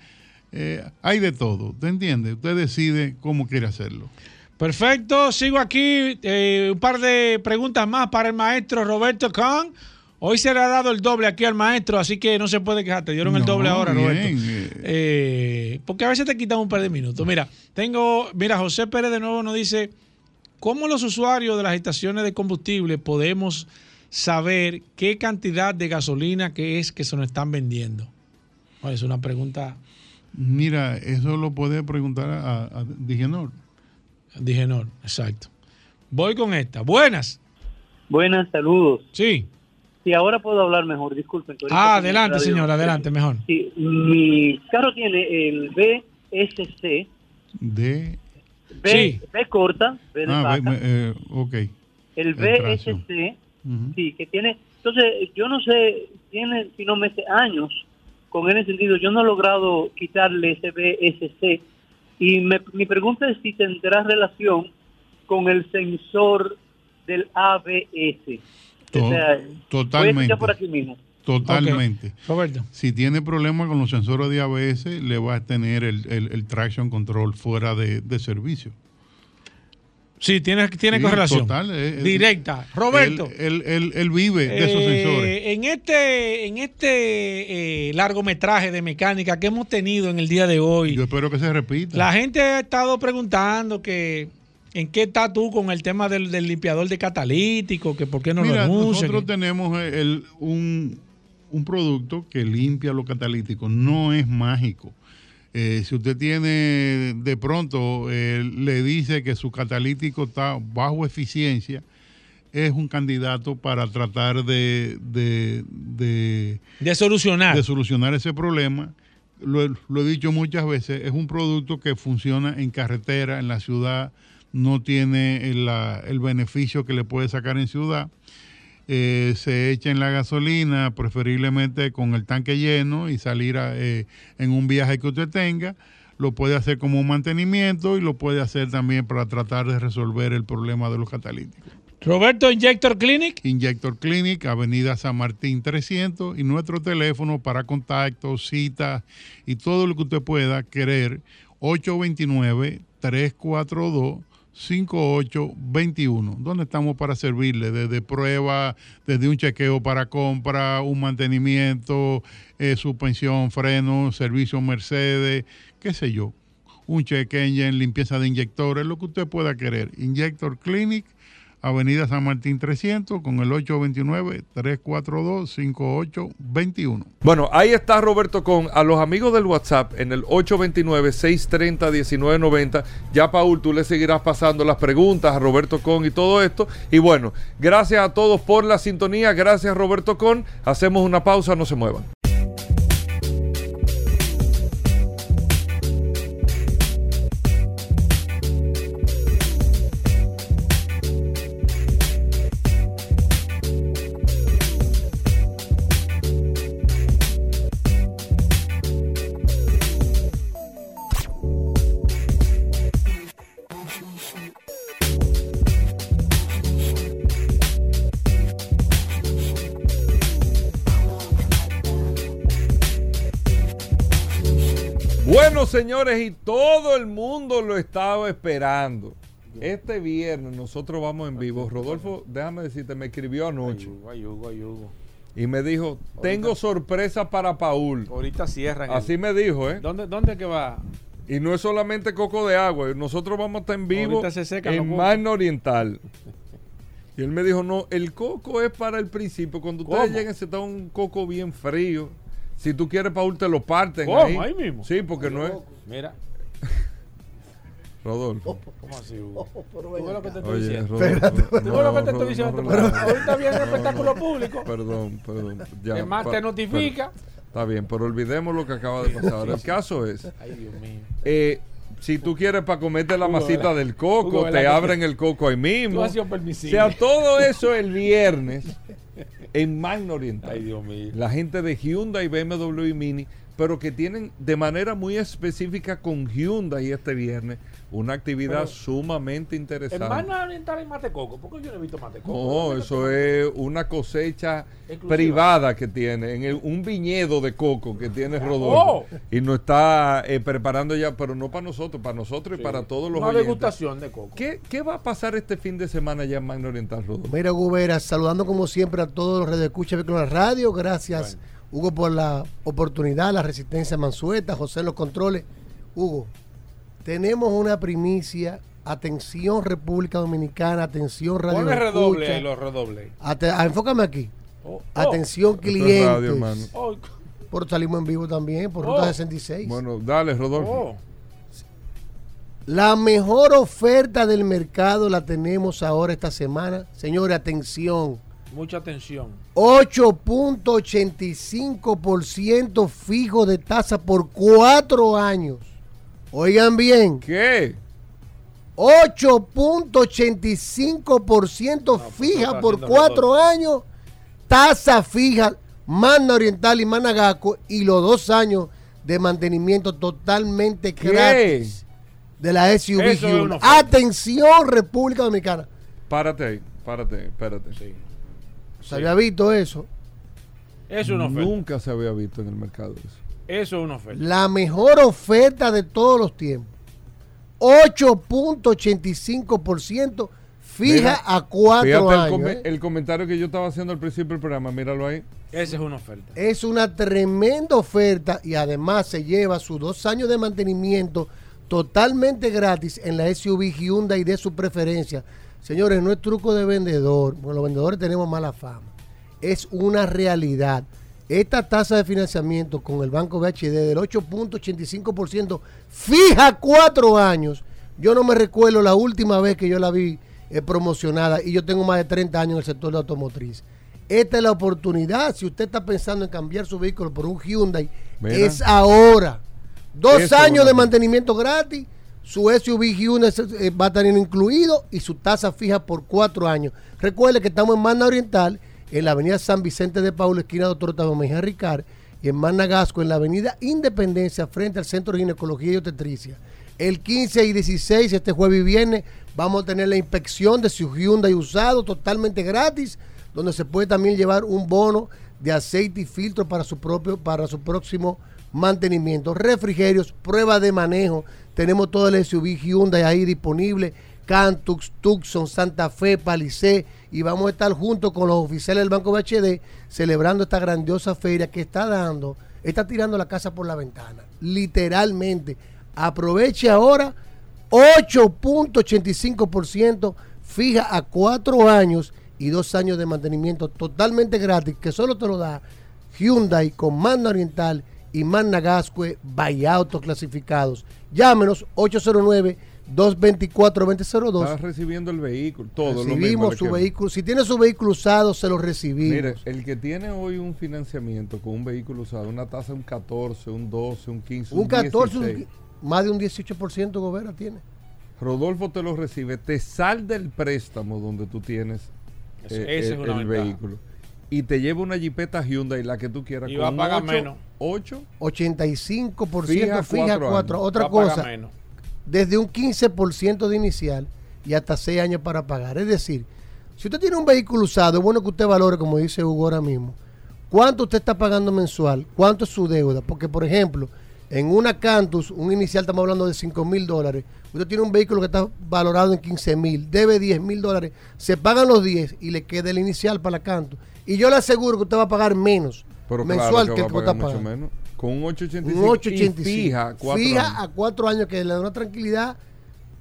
eh, hay de todo, ¿te entiende? Usted decide cómo quiere hacerlo. Perfecto, sigo aquí. eh, un par de preguntas más para el maestro Roberto Kahn. Hoy se le ha dado el doble aquí al maestro, así que no se puede quejar. Te dieron el doble ahora, bien, Roberto. eh. Eh, porque a veces te quitan un par de minutos. Mira, tengo, mira, José Pérez de nuevo nos dice, ¿cómo los usuarios de las estaciones de combustible podemos saber qué cantidad de gasolina que es que se nos están vendiendo? Bueno, es una pregunta. Mira, eso lo puede preguntar a, a Digenor. Digenor, exacto. Voy con esta. Buenas. Buenas, saludos. Sí. Sí, ahora puedo hablar mejor, disculpen. Ah, adelante, radio. señor, adelante, mejor. Sí, mi carro tiene el BSC, De. B, Sí. B corta, B de Ah, vaca, eh, ok. el. BSC, Sí, que tiene, entonces yo no sé, tiene, si no meses, años con el encendido, yo no he logrado quitarle ese BSC y me- mi pregunta es si tendrá relación con el sensor del ABS. To- o sea, totalmente. por aquí mismo. Totalmente. Roberto. Si tiene problemas con los sensores de ABS, le va a tener el, el- el traction control fuera de, de servicio. Sí, tiene, tiene Sí, correlación. total, eh, eh, Directa. Roberto. Él, él- él- vive de esos eh, sensores. En este, en este eh, largometraje de mecánica que hemos tenido en el día de hoy, Yo espero que se repita. la gente ha estado preguntando que en qué estás tú con el tema del, del limpiador de catalítico, que por qué no Mira, lo anuncia. nosotros que- tenemos el- un, un producto que limpia los catalíticos. No es mágico. Eh, si usted tiene de pronto, eh, le dice que su catalítico está bajo eficiencia, es un candidato para tratar de, de, de, de solucionar. de solucionar ese problema lo, he- lo he dicho muchas veces, es un producto que funciona en carretera, en la ciudad, no tiene el, la- el beneficio que le puede sacar en ciudad. Eh, se echa en la gasolina, preferiblemente con el tanque lleno y salir a, eh, en un viaje que usted tenga. Lo puede hacer como un mantenimiento y lo puede hacer también para tratar de resolver el problema de los catalíticos. Roberto Injector Clinic. Injector Clinic, Avenida San Martín 300 y nuestro teléfono para contactos, citas y todo lo que usted pueda querer, 829-342-5821, donde estamos para servirle desde prueba, desde un chequeo para compra, un mantenimiento, eh, suspensión, freno, servicio Mercedes, qué sé yo, un check engine, limpieza de inyectores, lo que usted pueda querer. Injector Clinic, Avenida San Martín 300 con el 829-342-5821. Bueno, ahí está Roberto con a los amigos del WhatsApp en el 829-630-1990. Ya, Paul, tú le seguirás pasando las preguntas a Roberto Con y todo esto. Y bueno, gracias a todos por la sintonía. Gracias, Roberto Con. Hacemos una pausa, no se muevan. Señores, y todo el mundo lo estaba esperando. Este viernes nosotros vamos en vivo. Rodolfo, déjame decirte, me escribió anoche Ay, Hugo, ay, Hugo. y me dijo, tengo sorpresa para Paul. Ahorita cierran. el- Así me dijo, ¿eh? ¿Dónde, ¿Dónde que va? Y no es solamente coco de agua, nosotros vamos a estar en vivo se en. Magna Oriental. Y él me dijo, no, el coco es para el principio. Cuando ustedes ¿Cómo? lleguen se está un coco bien frío. Si tú quieres, Paul, te lo parten ¿Cómo? ahí. Ahí mismo. Sí, porque no es... Mira. Rodolfo. ¿Cómo así, Hugo? ¿Tú ves lo que te estoy Oye, diciendo? Rodolfo, ¿Tú ves lo que te no, estoy no, diciendo? no, Pero no, ahorita viene el no, espectáculo no. público. Perdón, perdón. Ya, pa- te notifica. pero- está bien, pero olvidemos lo que acaba de pasar. Ahora, el caso es, Ay, Dios mío. eh, si tú quieres para comerte la Hugo, masita ¿verdad? del coco, Hugo, ¿verdad te abren el coco ahí Tú mismo. has sido O permisible. sea, todo eso el viernes en Magna Oriental. Ay, Dios mío. La gente de Hyundai, BMW y Mini, pero que tienen de manera muy específica con Hyundai este viernes una actividad Pero- sumamente En interesante. Magna Oriental hay mate coco. ¿Por qué yo no he visto mate coco? No, ¿Dónde eso es una cosecha Exclusiva. privada que tiene, en el- un viñedo de coco que tiene Oh. Rodolfo. Y nos está eh, preparando ya, pero no para nosotros, para nosotros y para todos los Una oyentes. degustación de coco. ¿Qué, qué va a pasar este fin de semana ya en Magna Oriental, Rodolfo? Mira, Gubera, saludando como siempre a todos los redescuchas de la radio. Gracias, Hugo, por la oportunidad, la resistencia Mansueta, José en los controles. Hugo, tenemos una primicia. Atención, República Dominicana. Atención, Radio Ponle redoble Escucha. ahí, los redobles. Ate- ah, enfócame aquí. Oh, oh. Atención, Esto es clientes. radio, hermano. Oh, Por salimos en vivo también, por Oh. Ruta 66. Bueno, dale, Rodolfo. oh. La mejor oferta del mercado la tenemos ahora esta semana. Señores, atención. Mucha atención. 8.85% fijo de tasa por cuatro años. Oigan bien. ¿Qué? 8.85% fija está por cuatro años. Tasa fija, Magna Oriental y Managaco. Y los dos años de mantenimiento totalmente ¿Qué? gratis de la SUV. Atención, República Dominicana. Párate ahí, párate, espérate. ¿Se había visto eso? Eso es una. Nunca se había visto en el mercado eso. Eso es una oferta. La mejor oferta de todos los tiempos. 8.85% fija Mira, a cuatro el, años. come- ¿eh? el comentario que yo estaba haciendo al principio del programa, míralo ahí. Esa es una oferta. Es una tremenda oferta y además se lleva sus dos años de mantenimiento totalmente gratis en la SUV Hyundai de su preferencia. Señores, no es truco de vendedor, porque los vendedores tenemos mala fama. Es una realidad. Esta tasa de financiamiento con el Banco BHD del 8.85% fija cuatro años. Yo no me recuerdo la última vez que yo la vi eh, promocionada y yo tengo más de 30 años en el sector de automotriz. Esta es la oportunidad. Si usted está pensando en cambiar su vehículo por un Hyundai, Mira. es ahora. Dos Eso, años de mantenimiento gratis. Su SUV Hyundai eh, va a tener incluido y su tasa fija por cuatro años. Recuerde que estamos en Magna Oriental, en la avenida San Vicente de Paulo, esquina Doctor Octavio Mejía Ricard, y en Magna Gasco, en la avenida Independencia, frente al Centro de Ginecología y Obstetricia. El 15 y 16, este jueves y viernes, vamos a tener la inspección de su Hyundai usado totalmente gratis, donde se puede también llevar un bono de aceite y filtro para su propio, para su próximo mantenimiento. Refrigerios, prueba de manejo. Tenemos todo el SUV Hyundai ahí disponible. Cantux, Tucson, Santa Fe, Palisade. Y vamos a estar junto con los oficiales del Banco BHD celebrando esta grandiosa feria que está dando, está tirando la casa por la ventana. Literalmente. Aproveche ahora 8.85% fija a cuatro años y dos años de mantenimiento totalmente gratis que solo te lo da Hyundai con Magna Oriental y Magna Gascue Autos clasificados. Llámenos 809-224-2002. Estás recibiendo el vehículo, todo lo mismo. Recibimos su queda. vehículo. Si tiene su vehículo usado, se lo recibimos. Mire, el que tiene hoy un financiamiento con un vehículo usado, una tasa de un 14, un 12, un 15, un 14, un 16, qui- más de un 18% Gobera tiene. Rodolfo te lo recibe, te salda el préstamo donde tú tienes Eso- eh, esa el, es el vehículo y te lleva una Jeepeta Hyundai, la que tú quieras. Y va a con pagar ocho- menos. 8 85% Fija fija, cuatro cuatro. años. Otra Va a pagar cosa, menos. Desde un 15% de inicial y hasta 6 años para pagar. Es decir, si usted tiene un vehículo usado, es bueno que usted valore, como dice Hugo ahora mismo, cuánto usted está pagando mensual, cuánto es su deuda. Porque, por ejemplo, en una Cantus, un inicial estamos hablando de 5 mil dólares. Usted tiene un vehículo que está valorado en 15 mil, debe 10 mil dólares. Se pagan los 10 y le queda el inicial para la Cantus. Y yo le aseguro que usted va a pagar menos pero mensual claro que que el va a pagar mucho menos. Con un 885, Un 885. y fija cuatro Fija años. a cuatro años que le da una tranquilidad.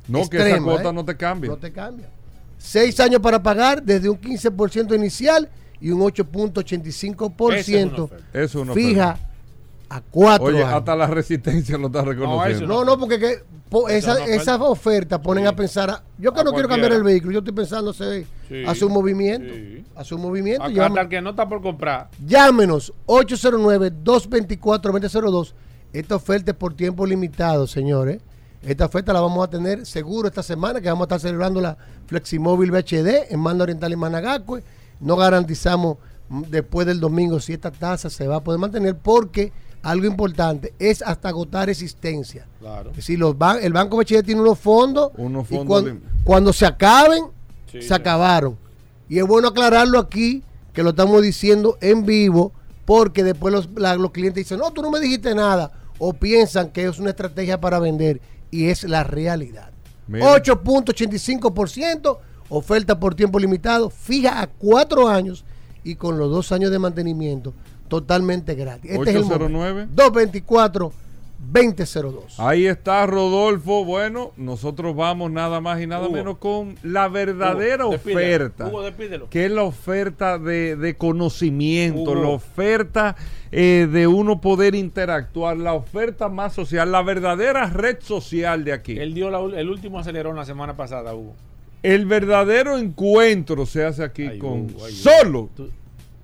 No, que esa extrema, cuota ¿eh? no te cambia. No te cambia. Seis años para pagar desde un 15% inicial y un 8.85% Esa es fija oferta. A cuatro Oye, años. hasta la resistencia lo está reconociendo. No, no, porque que, po- Esa esa, es una esas ofertas ponen a pensar. a- yo que A no quiero cambiar el vehículo, yo estoy pensando hacer, Sí, hacer un movimiento. sí. Hacer un movimiento. Acá hasta el que no está por comprar. Llámenos 809-224-2002. Esta oferta es por tiempo limitado, señores. Esta oferta la vamos a tener seguro esta semana, que vamos a estar celebrando la Fleximóvil VHD en Manda Oriental y Managacue. No garantizamos mm, después del domingo si esta tasa se va a poder mantener, porque algo importante es hasta agotar existencia. Claro. Es decir, los ban- el Banco VHD tiene unos fondos, Unos y fondos de- cuando se acaben, Sí, se acabaron. Y es bueno aclararlo aquí, que lo estamos diciendo en vivo, porque después los, la- los clientes dicen, no, tú no me dijiste nada, o piensan que es una estrategia para vender, y es la realidad. Mira. 8.85%, oferta por tiempo limitado, fija a cuatro años y con los dos años de mantenimiento totalmente gratis. Este es el 809. 224 2002. Ahí está Rodolfo. Bueno, nosotros vamos nada más y nada Hugo. menos con la verdadera Hugo, oferta. Hugo, despídelo. Que es la oferta de, de conocimiento, Hugo. la oferta eh, de uno poder interactuar, la oferta más social, la verdadera red social de aquí. Él dio la el último acelerón la semana pasada, Hugo. El verdadero encuentro se hace aquí Ay, con Hugo, ay, solo. Tú,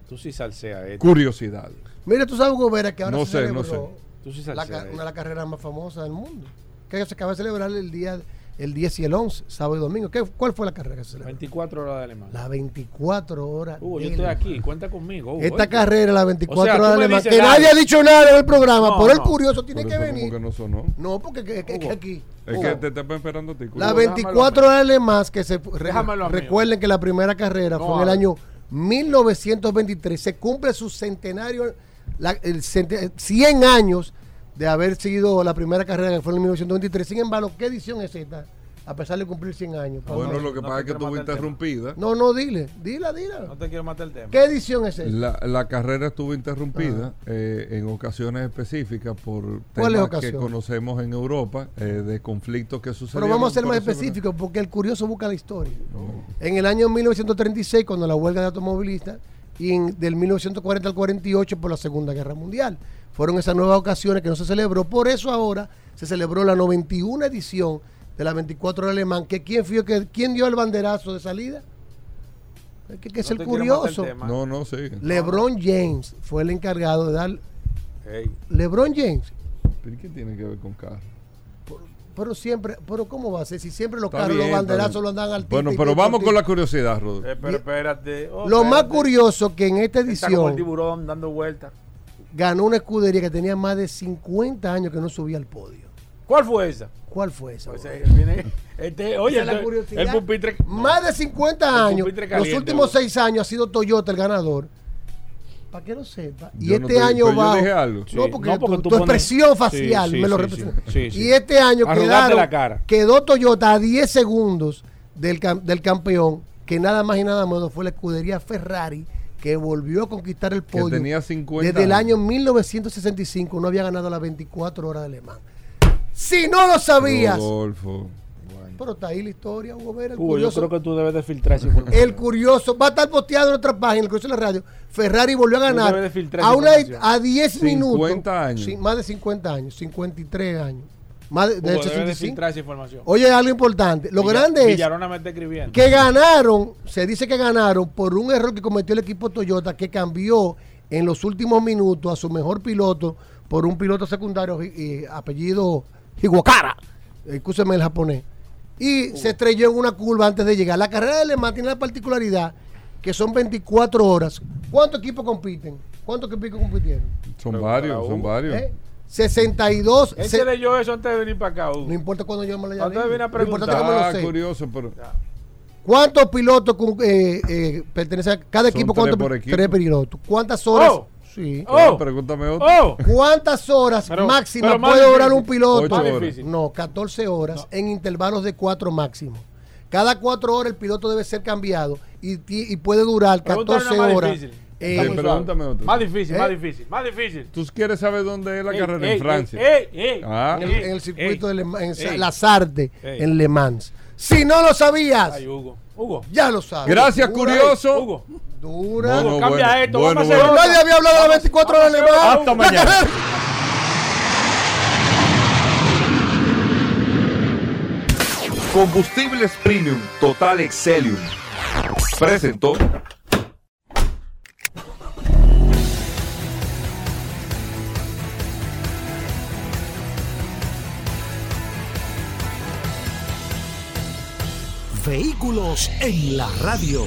tú sí salseas esto. curiosidad. Mira, tú sabes, Hugo Vera, que ahora No se sé, no celebró Tú sí la, esto. una de las carreras más famosas del mundo. Que se acaba de celebrar el día el 10 y el 11, sábado y domingo. ¿Qué, ¿Cuál fue la carrera que se celebró? 24 horas de alemán. La 24 horas. Hugo, yo estoy aquí, cuenta conmigo. Hugo, Esta oíste. carrera, la 24 O sea, horas de dices que nadie ha dicho nada en el programa, No, por el no. curioso tiene Por que eso como venir. que no sonó. No, porque que, que- que aquí. Es Hugo, que te está esperando a ti. La Hugo. 24 horas de Le Mans, que se re- recuerden que la primera carrera No, fue en el año 1923. Se cumple su centenario, la- el cente- 100 años de haber sido la primera carrera que fue en el 1923. Sin embargo, ¿qué edición es esta? A pesar de cumplir 100 años. Bueno, lo que No pasa es que estuvo interrumpida. No, no, dile, dila, dila. No te quiero matar el tema. ¿Qué edición es esta? La, la carrera estuvo interrumpida eh, en ocasiones específicas por ¿Cuáles temas que ocasiones? conocemos en Europa, eh, de conflictos que sucedieron. Pero vamos a ser más específicos porque el curioso busca la historia. En el año 1936, cuando la huelga de automovilistas, y en, del 1940 al 48 por la Segunda Guerra Mundial. Fueron esas nuevas ocasiones que no se celebró. Por eso ahora se celebró la 91 edición de la 24 horas alemán. Que quién, fue, que, ¿Quién dio el banderazo de salida? Es que, que es No el curioso. No, no, sí. LeBron James fue el encargado de dar. LeBron James. ¿Pero qué tiene que ver con carro? Pero siempre, pero ¿cómo va a ser? Si siempre los Está carros, bien, los banderazos pero- los andan al Bueno, pero vamos con la curiosidad, Rodolfo. Eh, pero espérate. oh, Lo más curioso que en esta Está como el edición tiburón dando vueltas. ganó una escudería que tenía más de 50 años que no subía al podio. ¿Cuál fue esa? ¿Cuál fue esa? Pues, eh, viene- este, oye, Esa es la el- curiosidad. el pupitre. Más de 50 El años. Los últimos bro. seis años ha sido Toyota el ganador. Para que lo sepa. Y Yo no este te- año va. dije algo. No, Sí, porque, no, porque tu, tú tu pones- expresión facial Sí, me lo sí, representa. sí, sí, sí. Y este año Arrugarte quedaron, la cara. quedó Toyota a 10 segundos del, del campeón, que nada más y nada menos fue la escudería Ferrari, que volvió a conquistar el Que podio. tenía 50 Desde el año 1965 no había ganado las 24 horas de Le Mans. Si no lo sabías. Rodolfo. Pero está ahí la historia, Hugo Vera, el Hugo, yo curioso. creo que tú debes de filtrar esa información. El curioso va a estar posteado en otra página, el curioso de la radio. Ferrari volvió a debes ganar de filtrar a, esa una, información. a 10 minutos. 50 años. Sí, más de 50 años, 53 años. Más de, de Hugo, debes de 65. filtrar esa información. Oye, algo importante. Lo Villa- grande es Villarona me está escribiendo. que ganaron, se dice que ganaron por un error que cometió el equipo Toyota que cambió en los últimos minutos a su mejor piloto por un piloto secundario y, y apellido Higuakara, escúcheme el japonés. Y se estrelló en una curva antes de llegar. La carrera de Le Mans tiene la particularidad que son 24 horas. ¿Cuántos equipos compiten? ¿Cuántos equipos compitieron? Son varios, son varios. ¿Eh? 62. Él se- leyó eso antes de venir para acá, Hugo. no importa cuando yo me lo haya Cuando leído. viene a preguntar. lo Ah, sé. curioso, pero. ¿Cuántos pilotos eh, eh, pertenecen a cada Son equipo? tres ¿Cuántos por pi- equipo. Tres pilotos. ¿Cuántas horas? Oh. Sí. Oh. Pregúntame otro. ¡Oh! ¿Cuántas horas Pero- máximas pero puede durar un piloto? Horas. No, 14 horas en intervalos de 4 máximo. Cada 4 horas el piloto debe ser cambiado y, puede durar Pregúntale 14 una más horas. difícil. Eh, muy pregúntame otro. Más difícil, ¿Eh? más difícil, más difícil. ¿Tú quieres saber dónde es la Ey, carrera? ey, en Francia. ey, ey, Ah. en, ey, en el circuito ey, de Le Mans, en ey. la Sarde, Ey. en Le Mans. Si no lo sabías, Ay, Hugo. Hugo. ya lo sabes. Gracias, curioso. Hugo. Dura. Cambia esto, bueno, vamos a hacer bueno. otra. Nadie había hablado de las 24 horas de Le Mans. Hasta mañana. Combustibles Premium Total Excelium. Presentó. Vehículos en la radio.